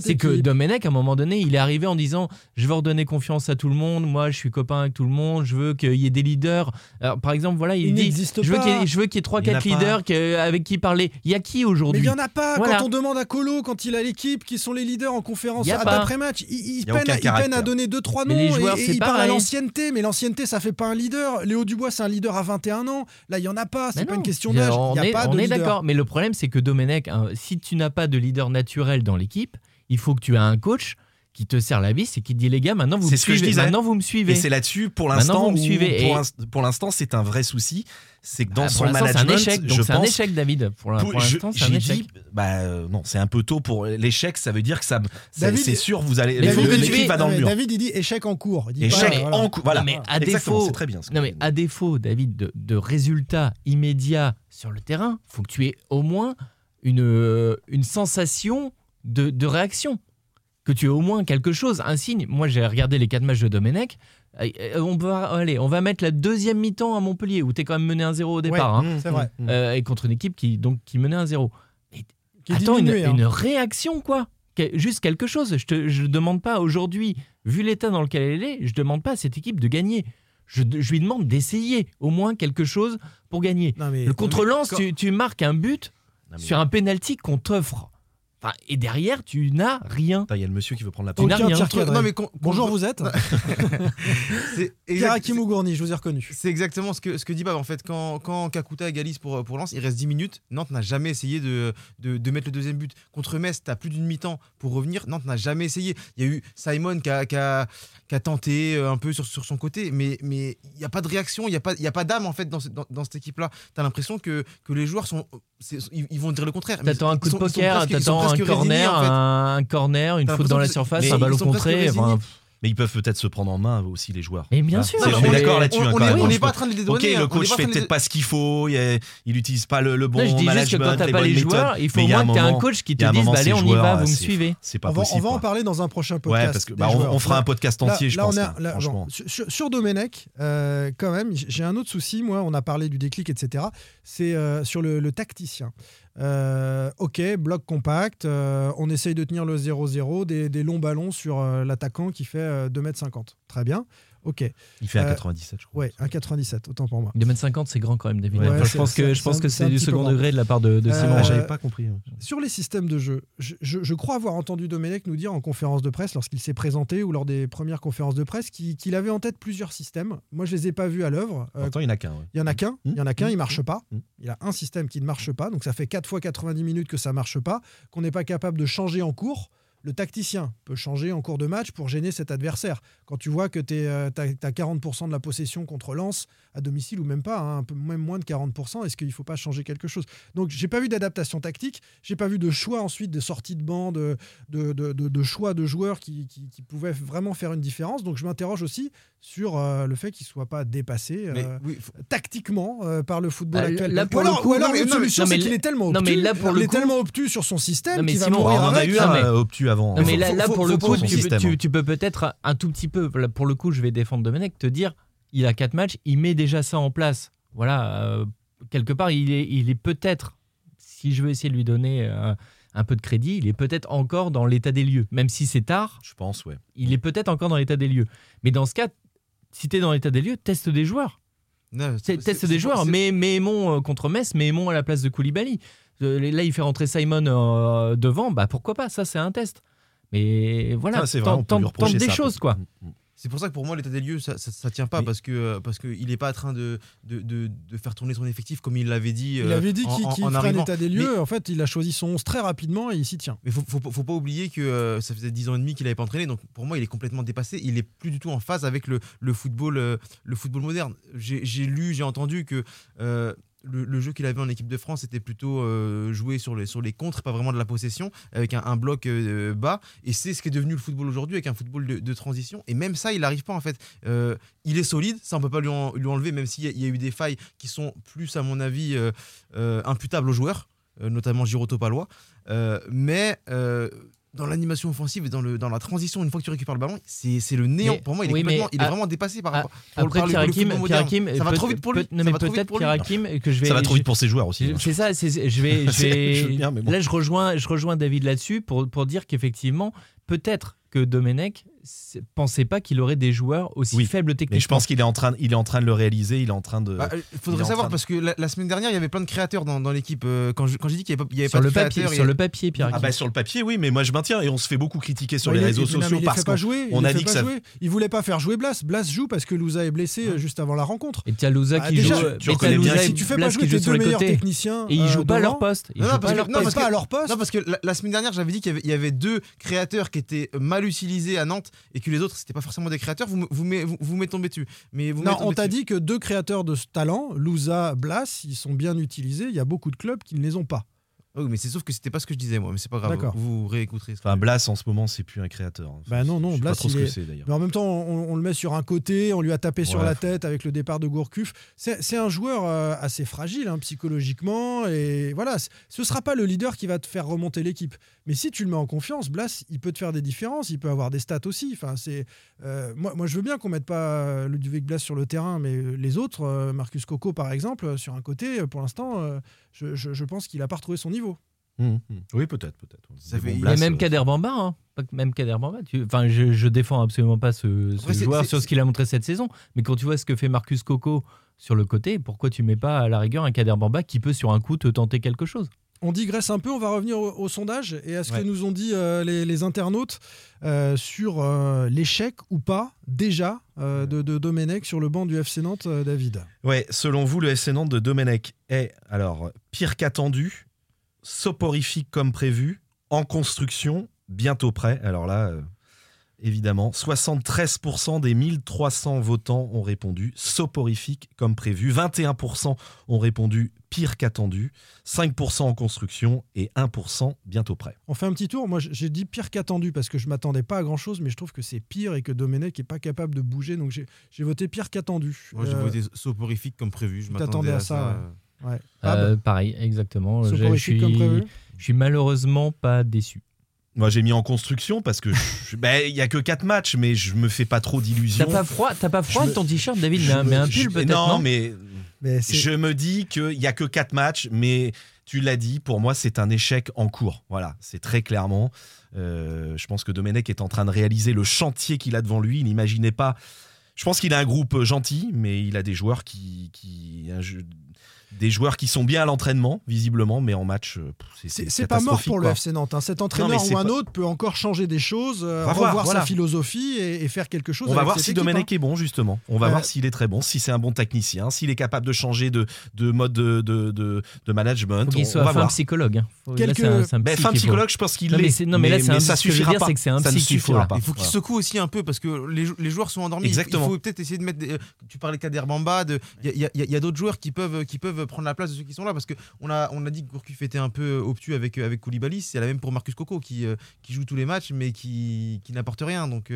c'est que. Domenech, à un moment donné, il est arrivé en disant Je veux redonner confiance à tout le monde, moi je suis copain avec tout le monde, je veux qu'il y ait des leaders. Alors, par exemple, voilà, il, Il dit Je veux qu'il y qu'il y ait Il y en a 3-4 pas. leaders que- avec qui parler. Il y a qui Mais aujourd'hui il n'y en a pas. Voilà. Quand on demande à Colo, quand il a l'équipe, qui sont les leaders en conférence d'après-match, il, il Y a peine, il peine à donner 2-3 noms. Mais les joueurs, et, et il parle à l'ancienneté. Mais l'ancienneté, ça fait pas un leader. Léo Dubois, c'est un leader à 21 ans. Là, il y en a pas. C'est Mais pas une question d'âge. On est, on d'accord. Mais le problème, c'est que Domenech, hein, si tu n'as pas de leader naturel dans l'équipe, il faut que tu aies un coach qui te serre la vis et qui dit les gars, maintenant vous C'est me ce que je suivez. disais. Maintenant vous me suivez. Et c'est là-dessus, pour l'instant, vous me où- suivez. pour Et- l'inst- pour l'instant, c'est un vrai souci. C'est que dans Ah, son management, un échec. Donc je c'est un pense échec, David. Pour, je- l'instant, c'est un j'ai échec. dit, bah euh, non, c'est un peu tôt pour l'échec. Ça veut dire que ça, ça- David- c'est sûr, vous allez. L'équipe va dans le mur. David, il dit échec en cours. Il dit Échec pas, voilà. en coup. Voilà. Non, mais à Exactement, défaut, c'est très bien. ce que non, mais à défaut, David, de, de résultats immédiats sur le terrain, faut que tu aies au moins une, euh, une sensation de, de réaction. Que tu aies au moins quelque chose, un signe. Moi, j'ai regardé les quatre matchs de Domenech. Euh, euh, On va, allez, on va mettre la deuxième mi-temps à Montpellier, où tu es quand même mené 1-0 au départ. Ouais, hein. c'est vrai. Mm. Euh, et contre une équipe qui, donc, qui menait 1-0. Qui est Attends, une, diminué, hein. une réaction, quoi. Juste quelque chose. Je ne demande pas aujourd'hui, vu l'état dans lequel elle est, je demande pas à cette équipe de gagner. Je, je lui demande d'essayer au moins quelque chose pour gagner. Non, mais- Le contre Lens, quand- tu, tu marques un but Non, mais- sur un penalty qu'on t'offre. Enfin, et derrière, tu n'as rien. Il y a le monsieur qui veut prendre la cadré. Non, mais con- Bonjour, vous êtes C'est Pierre Hakim je vous ai reconnu. C'est exactement ce que, ce que dit Bab. En fait, quand, quand Kakuta égalise pour, pour Lens, il reste 10 minutes. Nantes n'a jamais essayé de, de, de mettre le deuxième but. Contre Metz, tu as plus d'une mi-temps pour revenir. Nantes n'a jamais essayé. Il y a eu Simon qui a, qui a- qui a tenté euh, un peu sur, sur son côté, mais mais il n'y a pas de réaction, il n'y a pas, il y a pas d'âme en fait dans, dans, dans cette équipe-là. Tu as l'impression que, que les joueurs sont. Ils, ils vont dire le contraire. mais T'attends un coup de poker, t'attends un corner, en fait. un corner, une faute dans la surface, un ballon contré. Mais ils peuvent peut-être se prendre en main aussi les joueurs. Mais bien Voilà. sûr. On est d'accord là-dessus. on- hein, on quand est- même. on Je n'est pas en train de les Ok, dédouaner, hein, le coach fait peut-être pas ce qu'il faut, il il utilise pas le, le bon Non, je dis juste que quand t'as pas les méthodes. joueurs, il faut au y a moins un que t'aies un coach qui te dise bah, allez, on y va, vous me suivez. C'est pas on va, possible. on va en parler dans un prochain podcast. Ouais, parce que des bah, on, fera un podcast Là- entier, je là, pense. hein, sur, Domenech, euh, quand même, j'ai un autre souci. Moi, on a parlé du déclic, etc. C'est sur le, le tacticien. Euh, ok, bloc compact. euh, on essaye de tenir le 0-0, des, des longs ballons sur euh, l'attaquant qui fait euh, 2m50. Très bien. Ok. Il fait Euh, à 97, je crois. Ouais, 1,97, autant pour moi. 2m50, c'est grand quand même, David. Ouais, Enfin, je pense que, c'est- je pense que c'est du second degré de la part de, de Euh, Simon. Ah, euh, J'avais pas compris. Sur les systèmes de jeu, je, je- je crois avoir entendu Domenech nous dire en conférence de presse, lorsqu'il s'est présenté ou lors des premières conférences de presse, qu'il avait en tête plusieurs systèmes. Moi, je les ai pas vus à l'œuvre. Euh, Pourtant, il n'y en a qu'un. ouais. il y en a qu'un, il y en a qu'un, il marche pas. Mmh. Il a un système qui ne marche pas, donc ça fait 4 fois 90 minutes que ça marche pas, qu'on n'est pas capable de changer en cours. Le tacticien peut changer en cours de match pour gêner cet adversaire. Quand tu vois que tu as, 40% de la possession contre Lens à domicile ou même pas, hein, un peu même moins de 40%, est-ce qu'il ne faut pas changer quelque chose? Donc j'ai pas vu d'adaptation tactique, j'ai pas vu de choix ensuite de sortie de banc, de, de, de- de- de choix de joueurs qui, qui- qui pouvaient vraiment faire une différence. Donc je m'interroge aussi sur euh, le fait qu'il soit pas dépassé Mais euh, oui, faut- tactiquement euh, par le football Bah, actuel. là, ou alors, le coup- ou alors non, mais- une non, solution, c'est qu'il est tellement non, obtus, mais là, pour il le est coup- tellement obtus sur son système qu'il va mourir on en a eu un obtus avant. Non, mais là, faut- là, faut- pour faut le coup, tu, tu- hein. tu peux peut-être un tout petit peu, pour le coup, je vais défendre Domenech, te dire, il a quatre matchs, il met déjà ça en place. Voilà, euh, quelque part, il est, il est peut-être, si je veux essayer de lui donner euh, un peu de crédit, il est peut-être encore dans l'état des lieux. Même si c'est tard, Je pense, ouais. il est peut-être encore dans l'état des lieux. Mais dans ce cas, si tu es dans l'état des lieux, teste des joueurs. Non, Teste des joueurs. Mais, mais Aimon euh, contre Metz, mais Aimon à la place de Koulibaly. Euh, Là, il fait rentrer Simon euh, devant. Bah pourquoi pas Ça, c'est un test. Mais voilà, Ah, vrai, tente, des ça, choses, quoi. Mm, mm. C'est pour ça que pour moi, l'état des lieux, ça, ça, ça tient pas Mais- parce que euh, parce qu'il n'est pas en train de, de, de, de faire tourner son effectif comme il l'avait dit. Il euh, avait dit en- qu'il en ferait un arrivant. état des lieux. En fait, il a choisi son 11 très rapidement et il s'y tient. Mais faut, faut, faut pas oublier que euh, ça faisait 10 ans et demi qu'il n'avait pas entraîné, donc pour moi il est complètement dépassé. Il est plus du tout en phase avec le, le football, euh, le football moderne. J'ai j'ai lu, j'ai entendu que euh, le, jeu qu'il avait en équipe de France était plutôt euh, joué sur les, contres, pas vraiment de la possession, avec un, bloc euh, bas. Et c'est ce qui est devenu le football aujourd'hui, avec un football de, transition. Et même ça, il n'arrive pas en fait. Euh, il est solide, ça on peut pas lui, en- lui enlever, même s'il y, a- eu des failles qui sont plus, à mon avis, imputables aux joueurs, notamment Giroto Palois. Mais dans l'animation offensive et dans, le, dans la transition, une fois que tu récupères le ballon, c'est c'est le néant. Mais- pour moi, il est, oui, complètement- mais il est à- vraiment dépassé par à- rapport Après. Hakim, Ça va trop vite pour lui. non, Ça mais va trop vite peut-être que je vais. Ça va trop vite pour ses joueurs aussi. hein. C'est ça, je vais, je vais- je veux bien, mais bon. là je rejoins, je rejoins David là-dessus pour, pour dire qu'effectivement, peut-être que Domenech pensait pas qu'il aurait des joueurs aussi Oui, faibles techniquement. Mais je pense qu'il est en train, il est en train de le réaliser. Il est en train de. Bah, il il faudrait savoir de- parce que la, la semaine dernière, il y avait plein de créateurs dans, dans l'équipe. euh, quand j'ai dit qu'il n'y avait pas, il y avait sur pas le de papier, créateurs, sur a- le papier, Pierre Ah bah sur le papier, oui, mais moi je maintiens et on se fait beaucoup critiquer sur Ouais, les réseaux il- sociaux il parce qu'on jouer. on il a dit que pas ça. jouer. Il voulait pas faire jouer Blas. Blas joue parce que Louza est blessé euh, juste avant la rencontre. Et Tialouza Ah, qui déjà, joue. tu reconnais bien Si tu fais pas jouer tes deux meilleurs techniciens, Et ils euh, jouent pas à leur poste. Non, pas parce à que- leur non, poste. parce pas à leur poste. Non, parce que la, semaine dernière, j'avais dit qu'il y avait deux créateurs qui étaient mal utilisés à Nantes et que les autres, c'était pas forcément des créateurs. Vous vous tombé dessus. Mais vous Non, on t'a dit que deux créateurs de ce talent, Louza, Blas, ils sont bien utilisés. Il y a beaucoup de clubs qui ne les ont pas. Ah Oui, mais c'est sauf que c'était pas ce que je disais, moi. Mais c'est pas grave. D'accord. Vous réécouterez. Enfin, Blas en ce moment, c'est plus un créateur. Enfin, Bah non, non, je sais Blas, pas trop il ce que est- c'est d'ailleurs. Mais en même temps, on, on le met sur un côté, on lui a tapé sur la tête avec le départ de Gourcuff. C'est c'est un joueur euh, assez fragile hein, psychologiquement. Et voilà, ce sera pas le leader qui va te faire remonter l'équipe. Mais si tu le mets en confiance, Blas, il peut te faire des différences. Il peut avoir des stats aussi. Enfin, c'est euh, moi, moi, je veux bien qu'on mette pas euh, Ludovic Blas sur le terrain, mais les autres, euh, Marcus Coco par exemple, sur un côté, pour l'instant, euh, je, je- je pense qu'il a pas retrouvé son niveau. Hum, hum. Oui, peut-être, peut-être. Bon, il y a même Kader Bamba, hein. Même Kader Bamba. tu- Enfin, je, je défends absolument pas ce, ce Après, c'est- joueur sur ce qu'il a montré cette saison. Mais quand tu vois ce que fait Marcus Coco sur le côté, pourquoi tu mets pas à la rigueur un Kader Bamba qui peut sur un coup te tenter quelque chose? On digresse un peu, on va revenir au, au sondage et à ce Ouais. que nous ont dit euh, les, les internautes euh, sur euh, l'échec ou pas déjà euh, de, de Domenech sur le banc du FC Nantes, euh, David? Ouais, selon vous, le FC Nantes de Domenech est alors pire qu'attendu, soporifique comme prévu, en construction, bientôt prêt. Alors là, euh, évidemment, 73% des 1300 votants ont répondu soporifique comme prévu, 21% ont répondu pire qu'attendu, 5% en construction et 1% bientôt prêt. On fait un petit tour. Moi, j'ai dit pire qu'attendu parce que je m'attendais pas à grand chose, mais je trouve que c'est pire et que Domenech est pas capable de bouger. Donc j'ai voté pire qu'attendu. Moi, j'ai Euh, voté soporifique comme prévu. Je tu m'attendais t'attendais à à ça. ça, ouais. euh. Ah, Euh, Pareil, exactement. Je, suis, prévu. je suis malheureusement pas déçu. Moi, j'ai mis en construction parce que ben, il y a que 4 matchs, mais je me fais pas trop d'illusions. T'as pas froid, t'as pas froid avec ton t-shirt, David Mais un, me- mais un je- pull peut-être Non, non mais je me dis qu'il n'y a que 4 matchs, mais tu l'as dit, pour moi, c'est un échec en cours. Voilà, c'est très clairement. Euh, je pense que Domenech est en train de réaliser le chantier qu'il a devant lui. Il n'imaginait pas. Je pense qu'il a un groupe gentil, mais il a des joueurs qui. qui un jeu- des joueurs qui sont bien à l'entraînement, visiblement, mais en match, euh, c'est- pas mort pour le quoi. FC Nantes. hein. Cet mais entraîneur ou un pas- autre peut encore changer des choses, euh, On va revoir voir, sa voilà. philosophie et, et faire quelque chose. On va voir cette si équipe, hein. Domenech est bon, justement. On va Euh, voir s'il est très bon, si c'est un bon technicien, s'il est capable de changer de, de mode de, de, de, de management. Faut qu'il on, soit on va voir. psychologue. hein. Faut- là, un- c'est un Ben, psy psychologue, je pense qu'il mais l'est. non, mais là, c'est un- ça suffira pas. c'est un là. Il faut qu'il secoue aussi un peu parce que les, jou- les joueurs sont endormis. Il faut- Exactement. Il faut peut-être essayer de mettre. tu parlais de Kader Bamba. de- Il y a, il il d'autres joueurs qui peuvent, qui prendre la place de ceux qui sont là parce a, on a dit que Gourcuff était un peu obtus avec, avec Koulibaly. C'est la même pour Marcus Coco qui, euh, qui joue tous les matchs mais qui, qui n'apporte rien. Donc.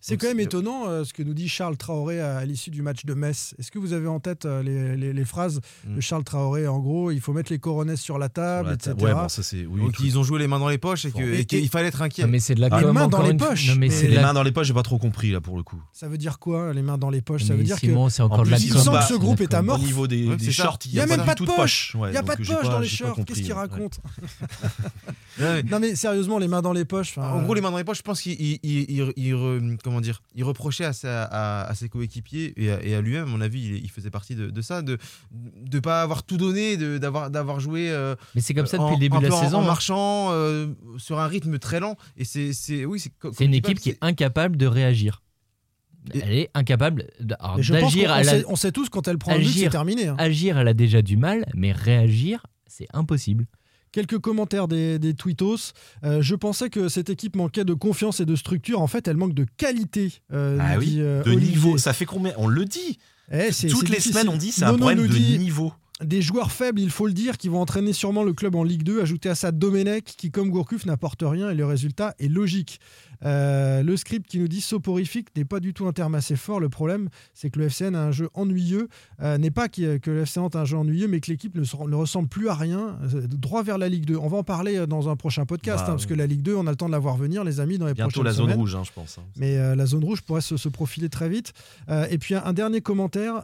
C'est quand même étonnant euh, ce que nous dit Charles Traoré à, à l'issue du match de Metz. Est-ce que vous avez en tête euh, les, les- les phrases de Charles Traoré En gros, il faut mettre les coronets sur la table, Sur la etc. Ouais, bon, ça c'est. Oui, Donc ils ont joué les mains dans les poches et que- qu'il fallait être inquiet. Non, mais c'est de la Ah, les mains dans les une poches, Non, mais mais les la mains dans les poches, j'ai pas trop compris là pour le coup. Ça veut dire quoi, les mains dans les poches? Ça veut dire Simon, c'est En encore de la plus, Il pas- que ce groupe est amorphe. Au niveau des, shorts, Il n'y a même pas de poche. Il n'y a pas de poche dans les shorts. Qu'est-ce qu'il raconte? Ouais. Non mais sérieusement, les mains dans les poches. En gros, les mains dans les poches, je pense qu'il il, il- il- il re- comment dire, il reprochait à, sa- à- à ses coéquipiers et à, et à lui-même, à mon avis, il, il faisait partie de, de ça, de ne pas avoir tout donné, de- d'avoir d'avoir joué. euh, Mais c'est comme ça en- depuis le début de la en- saison. En hein. marchant euh, sur un rythme très lent. Et c'est, c'est, oui, c'est. une équipe qui est incapable de réagir. Et- Elle est incapable d'agir. on on sait tous quand elle prend un but, c'est Agir. terminé. hein. Agir, elle a déjà du mal, mais réagir, c'est impossible. Quelques commentaires des, des tweetos. Euh, je pensais que cette équipe manquait de confiance et de structure. En fait, elle manque de qualité. euh, Ah oui, dit, euh, de Olivier. niveau. Ça fait combien? On le dit. Eh, c'est- Toutes les difficile. semaines, on dit c'est un problème de dit, niveau. Des joueurs faibles, il faut le dire, qui vont entraîner sûrement le club en Ligue 2. Ajouter à ça Domenech, qui comme Gourcuff n'apporte rien et le résultat est logique. Euh, le script qui nous dit soporifique n'est pas du tout un terme assez fort. Le problème, c'est que le FCN a un jeu ennuyeux. Euh, n'est pas qu'il- que le FC Nantes a un jeu ennuyeux, mais que l'équipe ne, se- ne ressemble plus à rien. euh, droit vers la Ligue 2. On va en parler dans un prochain podcast, Bah, hein, parce que la Ligue 2, on a le temps de la voir venir, les amis, dans les Bientôt prochaines la zone semaines. rouge, hein, je pense. hein. Mais euh, la zone rouge pourrait se, se profiler très vite. Et puis un, un dernier commentaire,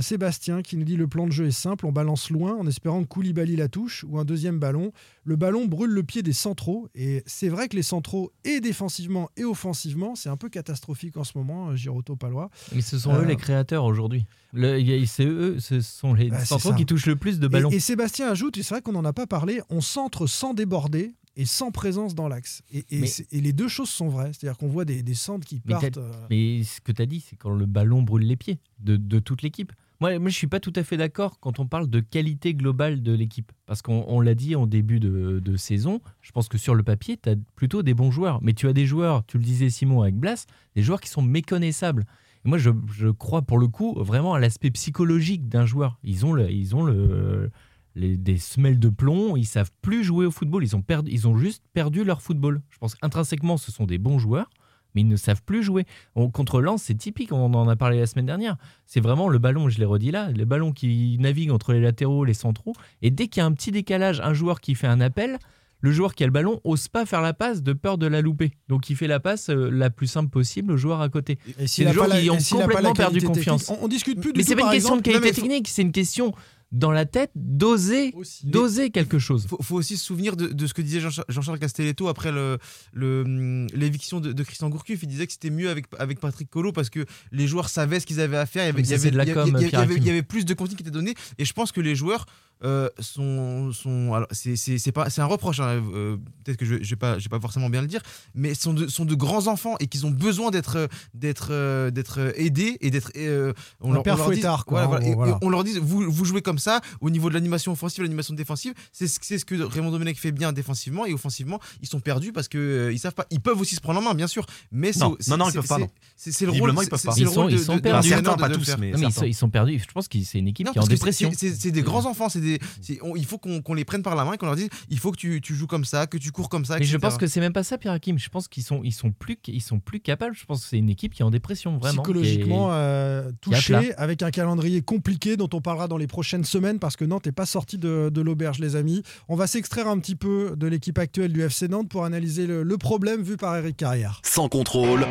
Sébastien qui nous dit le plan de jeu est simple, on balance loin en espérant que Koulibaly la touche ou un deuxième ballon. Le ballon brûle le pied des centraux et c'est vrai que les centraux et défensivement et offensivement c'est un peu catastrophique en ce moment, euh, Giroto Palois. Mais ce sont Euh, eux les créateurs aujourd'hui. Le- C'est eux, ce sont les Bah, centraux qui touchent le plus de ballons. et Sébastien ajoute, et c'est vrai qu'on n'en a pas parlé, on centre sans déborder et sans présence dans l'axe. Et, les deux choses sont vraies, c'est-à-dire qu'on voit des, des centres qui Mais partent. euh, Mais ce que tu as dit, c'est quand le ballon brûle les pieds de, de toute l'équipe. Moi, moi, je suis pas tout à fait d'accord quand on parle de qualité globale de l'équipe. Parce qu'on on l'a dit en début de, saison, je pense que sur le papier, tu as plutôt des bons joueurs. Mais tu as des joueurs, tu le disais Simon avec Blas, des joueurs qui sont méconnaissables. Et moi, je, crois pour le coup vraiment à l'aspect psychologique d'un joueur. Ils ont, le, ils ont le, des semelles de plomb, ils savent plus jouer au football, ils ont, ils ont juste perdu leur football. Je pense qu'intrinsèquement, ce sont des bons joueurs, mais ils ne savent plus jouer. On- contre Lens, c'est typique, on en a parlé la semaine dernière. C'est vraiment le ballon, je l'ai redit là, les ballons qui naviguent entre les latéraux, les centraux, et dès qu'il y a un petit décalage, un joueur qui fait un appel, le joueur qui a le ballon ose pas faire la passe de peur de la louper. Donc il fait la passe euh, la plus simple possible au joueur à côté. et C'est des joueurs qui ont complètement perdu confiance. On, on discute plus du Mais c'est pas une question de qualité technique, c'est une question dans la tête d'oser, d'oser quelque chose. faut, faut aussi se souvenir de, de ce que disait Jean- Jean-Charles Castelletto après le- le, hum, l'éviction de, de Christian Gourcuff. Il disait que c'était mieux avec, avec Patrick Colo parce que les joueurs savaient ce qu'ils avaient à faire. Il y avait, il y il y il y il il plus de consignes qui étaient données. Et je pense que les joueurs euh, sont, sont alors c'est, c'est, c'est pas c'est un reproche hein, euh, peut-être que je, je vais pas je vais pas forcément bien le dire mais sont de, sont de grands enfants et qu'ils ont besoin d'être d'être euh, d'être aidés et d'être euh, on, leur, on leur dit- fouettard, quoi, voilà, en voilà, gros, et- voilà. et on leur dit vous, vous jouez comme ça au niveau de l'animation offensive l'animation défensive c'est ce, c'est ce que Raymond Domenech fait bien défensivement et offensivement ils sont perdus parce que euh, ils savent pas ils peuvent aussi se prendre en main bien sûr mais c'est- Non, non, non, ils peuvent pas, c'est- non. c'est c'est le rôle ils peuvent pas. Ils sont- de- ils sont de- de perdus. Certains, pas tous, mais ils, sont, perdus. Je pense que c'est une équipe qui est en dépression. c'est des grands enfants, c'est des, c'est- on- il faut qu'on qu'on les prenne par la main et qu'on leur dise il faut que tu, tu joues comme ça, que tu cours comme ça. Mais je pense que c'est même pas ça, Pierre Hakim. Je pense qu'ils sont, ils sont plus, ils sont plus capables. Je pense que c'est une équipe qui est en dépression vraiment. psychologiquement est- euh, qui est à plat. touché, avec un calendrier compliqué dont on parlera dans les prochaines semaines parce que Nantes n'est pas sorti de, de l'auberge, les amis. On va s'extraire un petit peu de l'équipe actuelle du FC Nantes pour analyser le, le problème vu par Eric Carrière. Sans contrôle,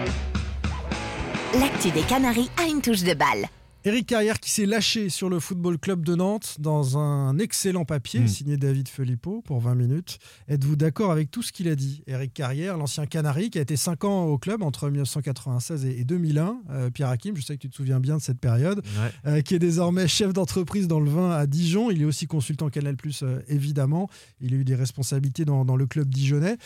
L'actu des Canaries a une touche de balle. Eric Carrière qui s'est lâché sur le Football Club de Nantes dans un excellent papier Mm. signé David Filippo pour 20 minutes. Êtes-vous d'accord avec tout ce qu'il a dit Eric Carrière, l'ancien Canari qui a été 5 ans au club entre 1996 et et 2001. Euh, Pierre Hakim, je sais que tu te souviens bien de cette période. Ouais. euh, qui est désormais chef d'entreprise dans le vin à Dijon. Il est aussi consultant Canal+, euh, évidemment. Il a eu des responsabilités dans, dans le club dijonnais.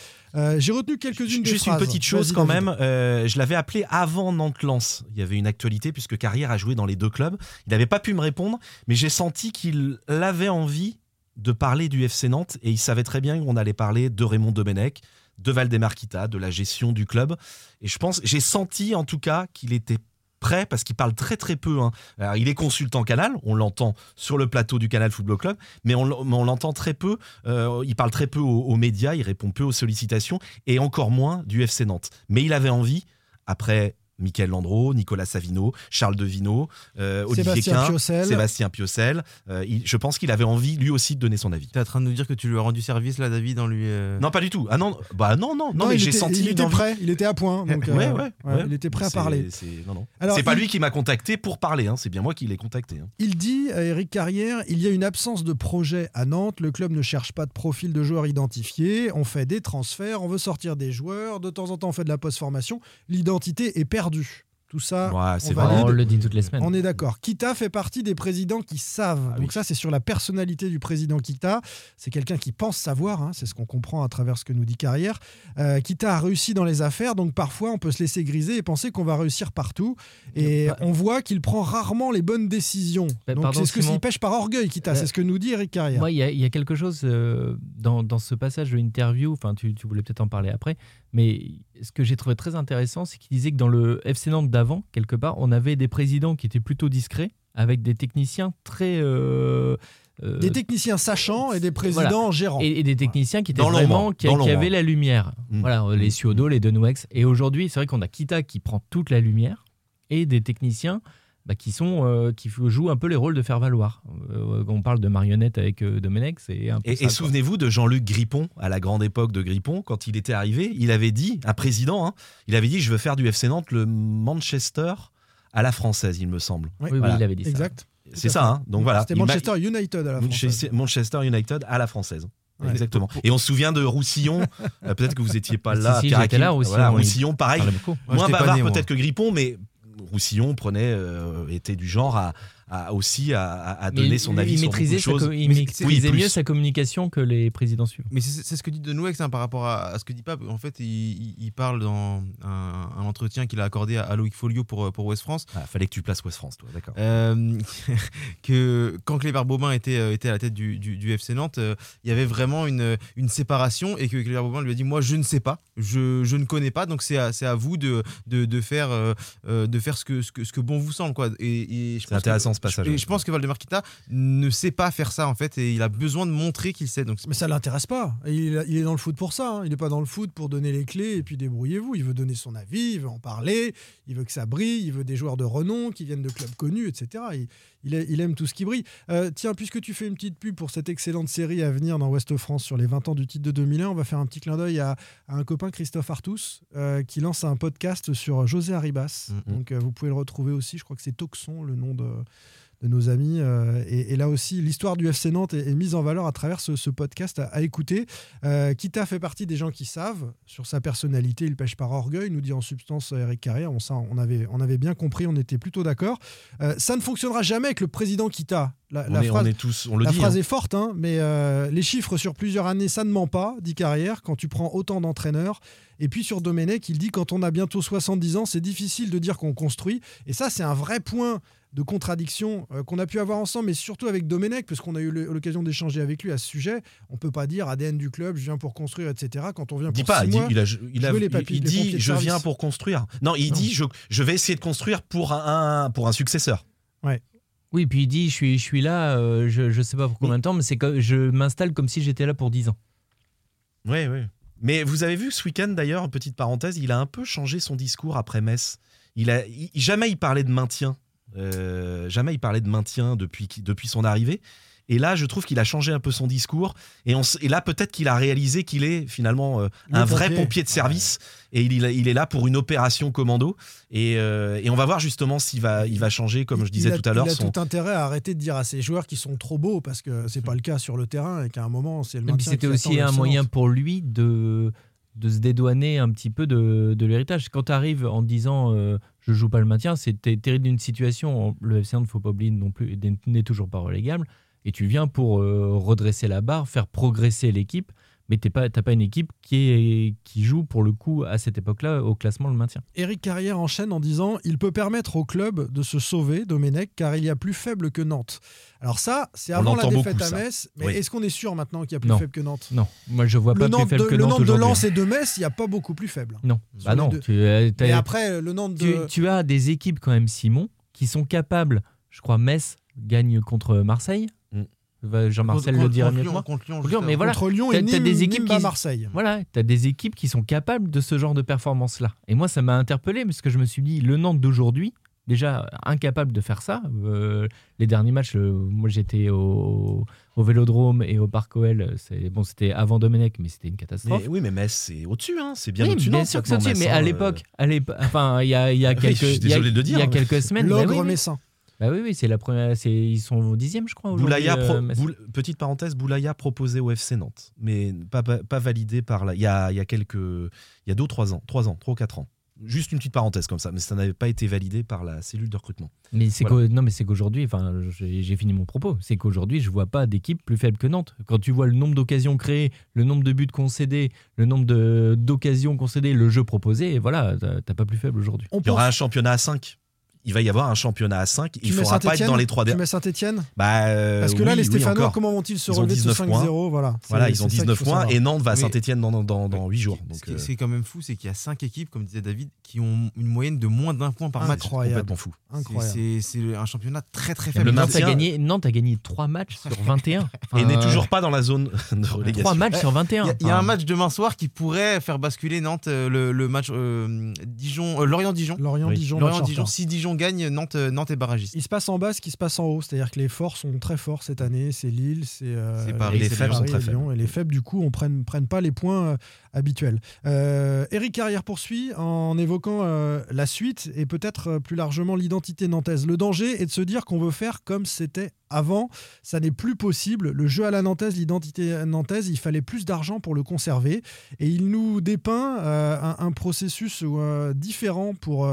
J'ai retenu quelques-unes des Juste phrases. une petite chose quand même. je l'avais appelé avant Nantes-Lens. Il y avait une actualité puisque Carrière a joué dans les deux clubs. Il n'avait pas pu me répondre, mais j'ai senti qu'il avait envie de parler du FC Nantes et il savait très bien qu'on allait parler de Raymond Domenech, de Valdemarquita, de la gestion du club. Et je pense, j'ai senti en tout cas qu'il était prêt parce qu'il parle très très peu. hein. Alors, il est consultant Canal, on l'entend sur le plateau du Canal Football Club, mais on, l- mais on l'entend très peu. euh, il parle très peu aux, aux médias, il répond peu aux sollicitations et encore moins du FC Nantes. Mais il avait envie, après Michael Landreau, Nicolas Savino, Charles Devino, euh, Olivier Sébastien Quint, Piocel. Sébastien Piocel. Euh, il- je pense qu'il avait envie lui aussi de donner son avis. T'es en train de nous dire que tu lui as rendu service là, David, en lui. euh, Non, pas du tout. Ah non, bah non, non, non, mais il j'ai était- senti Il était envie. prêt, il était à point. Donc, ouais, euh, ouais, ouais. Il était prêt à parler. c'est- non, non. Alors, C'est pas il- lui qui m'a contacté pour parler, hein, c'est bien moi qui l'ai contacté. hein. Il dit, à Eric Carrière, il y a une absence de projet à Nantes. Le club ne cherche pas de profil de joueurs identifié. On fait des transferts, on veut sortir des joueurs. De temps en temps, on fait de la post-formation. L'identité est perdue. Tout ça, Ouais, on vrai. valide. On le dit toutes les semaines. On est d'accord. Kita fait partie des présidents qui savent. Ah Donc oui. ça, c'est sur la personnalité du président Kita. C'est quelqu'un qui pense savoir. hein. C'est ce qu'on comprend à travers ce que nous dit Carrière. Euh, Kita a réussi dans les affaires, donc parfois on peut se laisser griser et penser qu'on va réussir partout. Et Bah- on voit qu'il prend rarement les bonnes décisions. Bah, donc c'est ce que s'il pêche par orgueil, Kita. Euh, c'est ce que nous dit Eric Carrière. Il y, y a quelque chose euh, dans, dans ce passage de l'interview, enfin, tu, tu voulais peut-être en parler après, mais ce que j'ai trouvé très intéressant, c'est qu'il disait que dans le FC Nantes d'avant, quelque part, on avait des présidents qui étaient plutôt discrets, avec des techniciens très. euh, euh, des techniciens sachants et des présidents gérants. et, et des techniciens qui étaient Dans vraiment qui, qui avaient la lumière. Mm. Voilà, euh, les Ciodo, les Denouex. Et aujourd'hui, c'est vrai qu'on a Kita qui prend toute la lumière et des techniciens bah, qui sont euh, qui jouent un peu les rôles de faire valoir. Euh, on parle de marionnette avec euh, Domenech, c'est un peu Et, souvenez-vous de Jean-Luc Grippon, à la grande époque de Grippon, quand il était arrivé, il avait dit, un président, hein, il avait dit Je veux faire du FC Nantes le Manchester à la française, il me semble. Oui, Oui, il avait dit ça. Exact. C'est ça, hein. donc voilà. C'était m'a- Manchester United à la française. Manchester United à la française. Ouais. Exactement. Et on se souvient de Roussillon. Euh, peut-être que vous n'étiez pas Si, là. si, Pierre Hakim. là, Roussillon, Voilà. Roussillon, pareil. Moi, Moins bavard peut-être que Grippon, mais Roussillon prenait, euh, était du genre à, à aussi à, à- à Mais donner il- son il avis sur beaucoup de choses. il maîtrisait oui, mieux sa communication que les présidents suivants. Mais c'est ce que dit De Nouex hein, par rapport à, à ce que dit Pape. En fait, il, il- il parle dans un, un entretien qu'il a accordé à, à Loïc Folio pour, pour West France. Ah, fallait que tu places West France, toi, d'accord. Euh, que quand Cléber Bobin était, euh, était à la tête du, du- du FC Nantes, euh, il y avait vraiment une, une séparation et que Cléber Bobin lui a dit Moi, je ne sais pas, je, je ne connais pas, donc c'est à, c'est à vous de, de, de faire, euh, euh, de faire ce, que, ce, que, ce que bon vous semble. Quoi. Et, et je C'est intéressant, que- ce passage. Et je pense que Valdemar Kita ne sait pas faire ça en fait et il a besoin de montrer qu'il sait. Donc Mais ça l'intéresse pas. Il, il est dans le foot pour ça. hein. Il n'est pas dans le foot pour donner les clés et puis débrouillez-vous. Il veut donner son avis, il veut en parler, il veut que ça brille, il veut des joueurs de renom qui viennent de clubs connus, etc. Il, il a- il aime tout ce qui brille. Euh, tiens, puisque tu fais une petite pub pour cette excellente série à venir dans Ouest France sur les 20 ans du titre de 2001, on va faire un petit clin d'œil à, à un copain, Christophe Artus, euh, qui lance un podcast sur José Arribas. Mhm. Donc euh, vous pouvez le retrouver aussi. Je crois que c'est Toxon, le nom de de nos amis. euh, et, et là aussi, l'histoire du FC Nantes est, est mise en valeur à travers ce, ce podcast à, à écouter. Euh, Kita fait partie des gens qui savent sur sa personnalité, il pêche par orgueil, nous dit en substance Eric Carrière. On, ça, on, avait, on avait bien compris, on était plutôt d'accord. Euh, ça ne fonctionnera jamais avec le président Kita. La, On, la est, phrase, on est tous, on le la dit. phrase hein. est forte, hein, mais euh, les chiffres sur plusieurs années, ça ne ment pas, dit Carrière, quand tu prends autant d'entraîneurs. Et puis sur Domenech, il dit quand on a bientôt 70 ans, c'est difficile de dire qu'on construit. Et ça, c'est un vrai point de contradiction euh, qu'on a pu avoir ensemble, mais surtout avec Domenech, parce qu'on a eu l'occasion d'échanger avec lui à ce sujet. On peut pas dire ADN du club, je viens pour construire, etc. Quand on vient pour pas, six il dit, mois, il, a- il a- je les il les dit viens pour construire. Non, il Non. dit je, je vais essayer de construire pour un, pour un successeur. Oui, puis il dit je suis, je suis là, euh, je, je sais pas pour combien de temps, mais c'est que je m'installe comme si j'étais là pour 10 ans. Oui, oui. Mais vous avez vu ce week-end d'ailleurs, petite parenthèse, il a un peu changé son discours après Metz. Il a, il- jamais il parlait de maintien. Euh, jamais il parlait de maintien depuis, qui- depuis son arrivée. Et là, je trouve qu'il a changé un peu son discours. Et, on, s- et là, peut-être qu'il a réalisé qu'il est finalement euh, un vrai pompier. de service. Et il, il est là pour une opération commando. Et, euh, et on va voir justement s'il va, il va changer, comme je disais a- tout à l'heure. Il a son- tout intérêt à arrêter de dire à ses joueurs qu'ils sont trop beaux, parce que c'est pas le cas sur le terrain, et qu'à un moment, c'est le Et puis maintien c'était qui aussi un moyen pour lui de, de se dédouaner un petit peu de, l'héritage. Quand tu arrives en disant euh, je joue pas le maintien, c'est terrible d'une situation. Le FC ne faut pas oublier non plus, n'est toujours pas relégable. Et tu viens pour euh, redresser la barre, faire progresser l'équipe, mais tu n'as pas une équipe qui, est, qui joue pour le coup à cette époque-là au classement le maintien. Eric Carrière enchaîne en disant il peut permettre au club de se sauver, Domenech, car il y a plus faible que Nantes. Alors ça, c'est avant la défaite beaucoup, à ça. Metz, mais Oui. est-ce qu'on est sûr maintenant qu'il y a plus Non. faible que Nantes? Non, moi je vois le pas Nantes, plus faible de, que le Nantes Nantes de. Lens et de Metz, il n'y a pas beaucoup plus faible. Non, bah non. Tu, euh, t'as- Et après, le Nantes tu, de... tu as des équipes quand même, Simon, qui sont capables, je crois, Metz gagne contre Marseille. Jean-Marcel le dirait contre mieux que Lyon, moi. contre Lyon, Contre Lyon, juste mais voilà. Contre Lyon T'as- et Nîmes, des équipes Nîmes qui à Marseille. Voilà, tu as des équipes qui sont capables de ce genre de performance-là. Et moi, ça m'a interpellé parce que je me suis dit, le Nantes d'aujourd'hui, déjà incapable de faire ça. Euh, les derniers matchs, euh, moi j'étais au, au Vélodrome et au Parc OL. Bon, c'était avant Domenech, mais c'était une catastrophe. Mais, oui, mais Metz, c'est au-dessus, hein. c'est bien Oui, au-dessus. bien Nantes, sûr que c'est au-dessus, mais à hein, l'époque, à l'époque, enfin, il y a, quelques, je suis il y a- désolé de le dire. il y a quelques semaines. bah L'ogre oui, oui. messin. Bah oui, oui, c'est la première, ils sont au dixième, je crois. Boulaya, pro- euh. Boul- petite parenthèse, Boulaya proposé au FC Nantes, mais pas, pas, pas validé par la. Il y a, il y a quelques. Il y a deux ou trois ans, trois ans, trois ou quatre ans. Juste une petite parenthèse comme ça, mais ça n'avait pas été validé par la cellule de recrutement. Mais c'est Voilà. non, mais c'est qu'aujourd'hui, enfin, j'ai fini mon propos. C'est qu'aujourd'hui, je vois pas d'équipe plus faible que Nantes. Quand tu vois le nombre d'occasions créées, le nombre de buts concédés, le nombre d'occasions concédées, le jeu proposé, et voilà, t'as pas plus faible aujourd'hui. Il y aura un championnat à 5. Il va y avoir un championnat à 5. Tu Il mets faudra pas être dans les trois Tu derniers. mets Saint-Etienne Bah, euh, Parce que là, oui, les Stéphanois, comment vont-ils se relever de ce 19 points. 5-0 Voilà, Voilà, C'est- ils ont c'est ça qu'il 19 faut points et Nantes va à Saint-Etienne dans, dans, dans 8 jours. Ce Donc, qui, euh, ce qui est quand même fou, c'est qu'il y a 5 équipes, comme disait David, qui ont une moyenne de moins d'un point par match. Incroyable. complètement fou. C'est- Incroyable. C'est c'est un championnat très très Le faible. Nantes a, gagné, Nantes a gagné 3 matchs sur 21. Et n'est toujours pas dans la zone de relégation. 3 matchs sur 21. Il y a- il y, a un match demain soir qui pourrait faire basculer Nantes, euh, le, match euh, Dijon, euh, Lorient-Dijon. Lorient-Dijon. match si Dijon gagne, Nantes, euh, Nantes est barragiste. Il se passe en bas ce qui se passe en haut, c'est-à-dire que les forts sont très forts cette année, c'est Lille, c'est euh, C'est Paris, les c'est faibles Lyon. sont très et Lyon, faibles. et les faibles du coup on prenne prennent pas les points euh, habituels. Euh, Eric Carrière poursuit en évoquant euh, la suite et peut-être euh, plus largement l'identité nantaise. Le danger est de se dire qu'on veut faire comme c'était avant, ça n'est plus possible. Le jeu à la nantaise, l'identité nantaise, il fallait plus d'argent pour le conserver et il nous dépeint euh, un, un processus euh, différent pour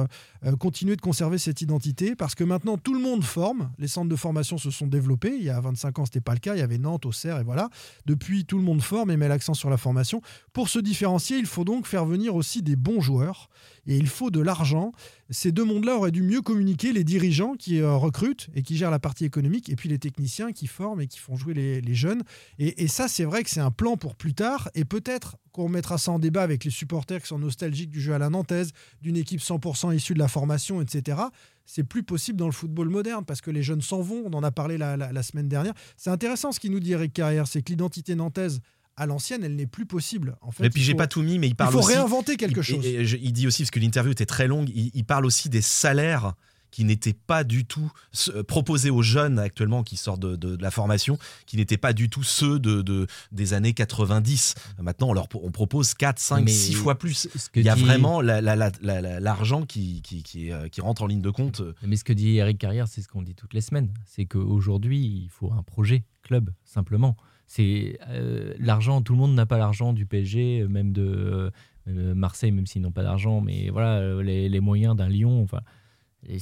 euh, continuer de conserver cette identité parce que maintenant tout le monde forme, les centres de formation se sont développés, il y a 25 ans c'était pas le cas, il y avait Nantes, Auxerre et voilà. Depuis tout le monde forme et met l'accent sur la formation. Pour se différencier, il faut donc faire venir aussi des bons joueurs et il faut de l'argent. Ces deux mondes-là auraient dû mieux communiquer, les dirigeants qui euh, recrutent et qui gèrent la partie économique et puis les techniciens qui forment et qui font jouer les, jeunes. Et, ça c'est vrai que c'est un plan pour plus tard et peut-être qu'on mettra ça en débat avec les supporters qui sont nostalgiques du jeu à la nantaise, d'une équipe 100% issue de la formation, etc c'est plus possible dans le football moderne parce que les jeunes s'en vont. On en a parlé la, la- la semaine dernière. C'est intéressant ce qu'il nous dit Eric Carrière, c'est que l'identité nantaise à l'ancienne, elle n'est plus possible. En fait, Et puis il j'ai faut- pas tout mis, mais il il parle faut aussi. réinventer quelque il, chose. et- et je- il dit aussi, parce que l'interview était très longue, il, il parle aussi des salaires qui n'étaient pas du tout ce- proposés aux jeunes actuellement qui sortent de, de- de la formation, qui n'étaient pas du tout ceux de, de- des années 90. Maintenant, on leur on propose 4, 5, Mais 6 fois plus. ce que Il y a dit- vraiment la- la- la- la- la- l'argent qui, qui, qui, euh, qui rentre en ligne de compte. Mais ce que dit Eric Carrière, c'est ce qu'on dit toutes les semaines. C'est qu'aujourd'hui, il faut un projet club, simplement. C'est euh, l'argent, tout le monde n'a pas l'argent du PSG, même de euh, Marseille, même s'ils n'ont pas d'argent, mais voilà, euh, les, les moyens d'un Lyon. Enfin,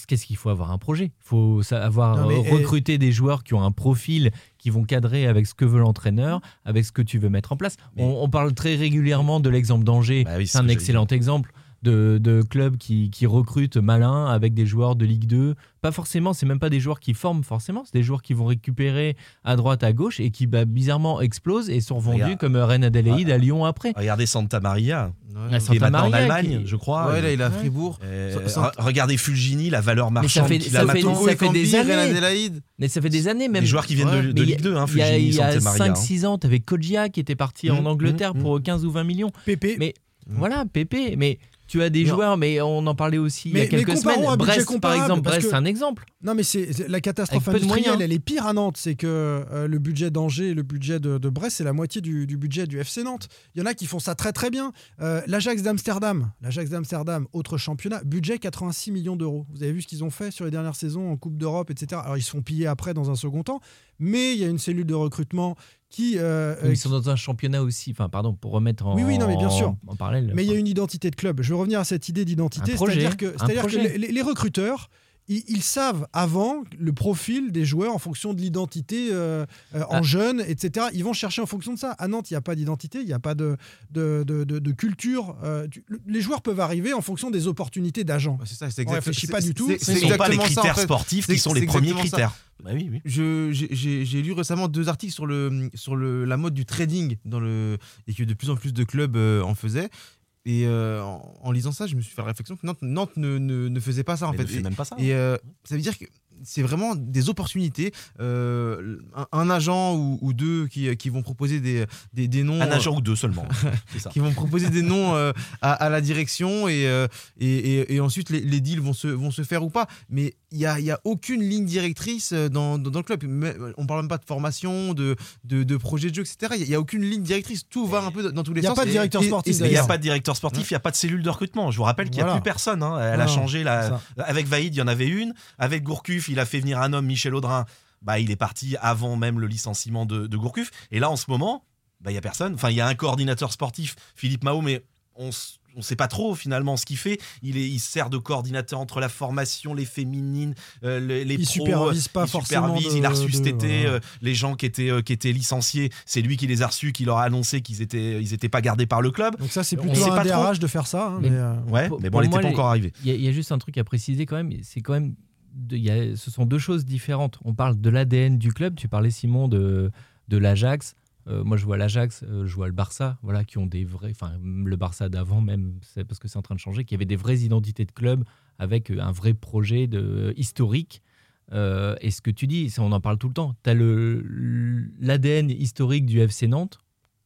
qu'est-ce qu'il faut avoir un projet? Il faut avoir euh, et- recruter des joueurs qui ont un profil, qui vont cadrer avec ce que veut l'entraîneur, avec ce que tu veux mettre en place. Mais- On, on parle très régulièrement de l'exemple d'Angers. Bah oui, c'est c'est ce un excellent exemple de, de clubs qui, qui recrutent malin avec des joueurs de Ligue 2. Pas forcément, c'est même pas des joueurs qui forment forcément, c'est des joueurs qui vont récupérer à droite, à gauche et qui bah, bizarrement explosent et sont vendus Regarde. comme Rennes Adélaïde à Lyon après. Regardez Santa Maria, Ah, qui est Santa maintenant en Maria, Allemagne, qui- je crois. Ouais, là, il est à Ouais. Fribourg. Euh, regardez Fulgini, la valeur Mais ça marchande fait- qu'il ça a fait- maintenant. Togo ça fait des Cambi, années. Reine Adélaïde. Mais ça fait des années même. Des joueurs qui viennent de, il Ligue 2, hein, il y a, Fulgini, il y a Santa Maria. hein. 5-6 ans, tu avais qui était parti en Mmh, Angleterre mmh, pour 15 ou 20 millions. PP. Mais voilà, Pépé. Mais tu as des Non. joueurs, mais on en parlait aussi il y a quelques semaines. Brest, par exemple, Brest, c'est un exemple. Non, mais c'est la catastrophe Avec industrielle, elle est pire à Nantes. C'est que euh, le budget d'Angers et le budget de, de Brest, c'est la moitié du, du budget du FC Nantes. Il y en a qui font ça très très bien. Euh, L'Ajax d'Amsterdam, l'Ajax d'Amsterdam, autre championnat, budget 86 millions d'euros. Vous avez vu ce qu'ils ont fait sur les dernières saisons en Coupe d'Europe, etc. Alors ils se font piller après dans un second temps, mais il y a une cellule de recrutement qui. euh, Ils euh, sont dans un championnat aussi, enfin pardon, pour remettre en, Oui, oui, non, mais bien sûr. en parallèle. Mais il y a une identité de club. Je veux revenir à cette idée d'identité. C'est-à-dire que, les recruteurs, ils, ils savent avant le profil des joueurs en fonction de l'identité euh, euh, en Ah. jeune, etc. Ils vont chercher en fonction de ça. À Nantes, il n'y a pas d'identité, il n'y a pas de, de, de- de- de culture. Euh, tu- les joueurs peuvent arriver en fonction des opportunités d'agents. Ouais, C'est ça, c'est On exact- réfléchit c'est- pas du tout. c'est- Ce ne sont pas les exactement ça, en critères fait. sportifs qui sont les premiers critères. Bah oui, oui. J'ai lu récemment deux articles sur, le, sur le, la mode du trading dans le, et que de plus en plus de clubs euh, en faisaient. Et euh, en, en lisant ça, je me suis fait la réflexion que Nantes, Nantes ne, ne, ne faisait pas ça en Mais fait. ne fait Et- même pas ça. Et euh, ça veut dire que c'est vraiment des opportunités. Euh, un, un agent ou, ou deux qui, qui vont proposer des, des, des noms. Un agent ou deux seulement. ça. qui vont proposer des noms à, à la direction et, et, et- et ensuite les, les deals vont se, vont se faire ou pas. Mais il n'y a, y a aucune ligne directrice euh, dans, dans, dans le club. Euh, On parle même pas de formation, de, de, de projet de jeu, etc. Il n'y a, aucune ligne directrice. Tout va un peu dans tous les Il y a sens. pas de directeur sportif, il n'y a pas de directeur sportif, il n'y a pas de cellule de recrutement. Je vous rappelle qu'il n'y a Voilà. plus personne. hein. Elle a changé. La... Avec Vaïd, il y en avait une. Avec Gourcuff, il a fait venir un homme, Michel Audrin. Bah, il est parti avant même le licenciement de, de Gourcuff. Et là, en ce moment, bah, il n'y a personne. Enfin, il y a un coordinateur sportif, Philippe Mao, mais on s- on sait pas trop finalement ce qu'il fait. Il, est, il sert de coordinateur entre la formation, les féminines, euh, les, les Il pros. supervise pas il forcément supervise, de- il a reçu de- cet été euh, les gens qui étaient, euh, qui étaient licenciés. C'est lui qui les a reçus, qui leur a annoncé qu'ils étaient, ils étaient pas gardés par le club. Donc ça, c'est On plutôt sait un pas. DRH de faire ça. hein, Mais- mais, euh, Ouais, mais bon, elle n'était pas encore arrivée. Il y, a- il y a juste un truc à préciser quand même, c'est quand même, y a- ce sont deux choses différentes. On parle de l'ADN du club, tu parlais Simon de, de l'Ajax. Euh, moi je vois l'Ajax, euh, je vois le Barça, voilà, qui ont des vrais, enfin le Barça d'avant même, c'est parce que c'est en train de changer, qui avait des vraies identités de club avec euh, un vrai projet de, historique. Euh, et ce que tu dis, on en parle tout le temps. Tu as l'ADN historique du FC Nantes,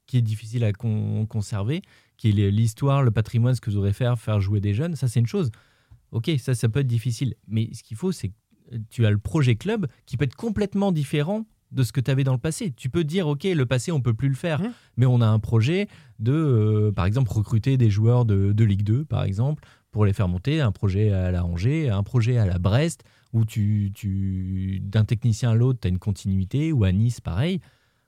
qui est difficile à con- conserver, qui est l'histoire, le patrimoine, ce que vous voudrez faire, faire jouer des jeunes, ça c'est une chose. Ok, ça, ça peut être difficile. Mais ce qu'il faut, c'est que tu as le projet club qui peut être complètement différent de ce que tu avais dans le passé. Tu peux dire, ok, le passé, on peut plus le faire, Mmh. mais on a un projet de, euh, par exemple, recruter des joueurs de, de Ligue 2, par exemple, pour les faire monter, un projet à la Angers, un projet à la Brest, où tu, tu d'un technicien à l'autre, tu as une continuité, ou à Nice, pareil.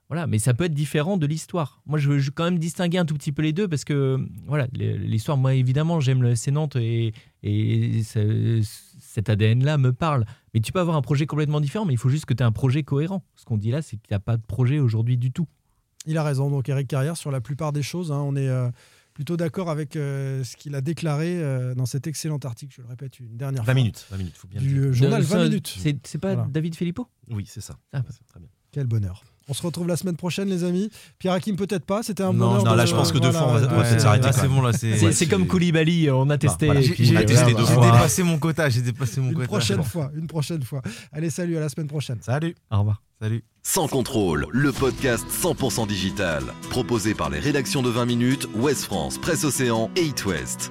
Voilà, mais ça peut être différent de l'histoire. Moi, je veux quand même distinguer un tout petit peu les deux parce que, voilà, l'histoire, moi, évidemment, j'aime le Nantes et, et ce- cet ADN-là me parle. Mais tu peux avoir un projet complètement différent, mais il faut juste que tu aies un projet cohérent. Ce qu'on dit là, c'est qu'il n'y a pas de projet aujourd'hui du tout. Il a raison, donc Eric Carrière, sur la plupart des choses, hein, on est euh, plutôt d'accord avec euh, ce qu'il a déclaré euh, dans cet excellent article, je le répète une dernière 20 fois. minutes, 20 minutes, faut bien le Du dire. journal De- 20 ça, minutes. C'est pas Voilà. David Filippo? Oui, c'est ça. Ah, C'est très bien. Quel bonheur. On se retrouve la semaine prochaine, les amis. Pierre Hakim, peut-être pas. C'était un Non, bonheur. non, de- là, je pense que deux fois, on va- de- peut-être s'arrêter c'est bon, là, c'est. C'est Ouais, comme Koulibaly, on a testé. voilà. J'ai j'ai euh, testé voilà, deux j'ai fois. dépassé mon quota, j'ai dépassé mon Une quota. prochaine fois, une prochaine fois. Allez, salut, à la semaine prochaine. Salut. Au revoir. Salut. Sans contrôle, le podcast 100% digital. Proposé par les rédactions de 20 minutes, Ouest France, Presse Océan et It West.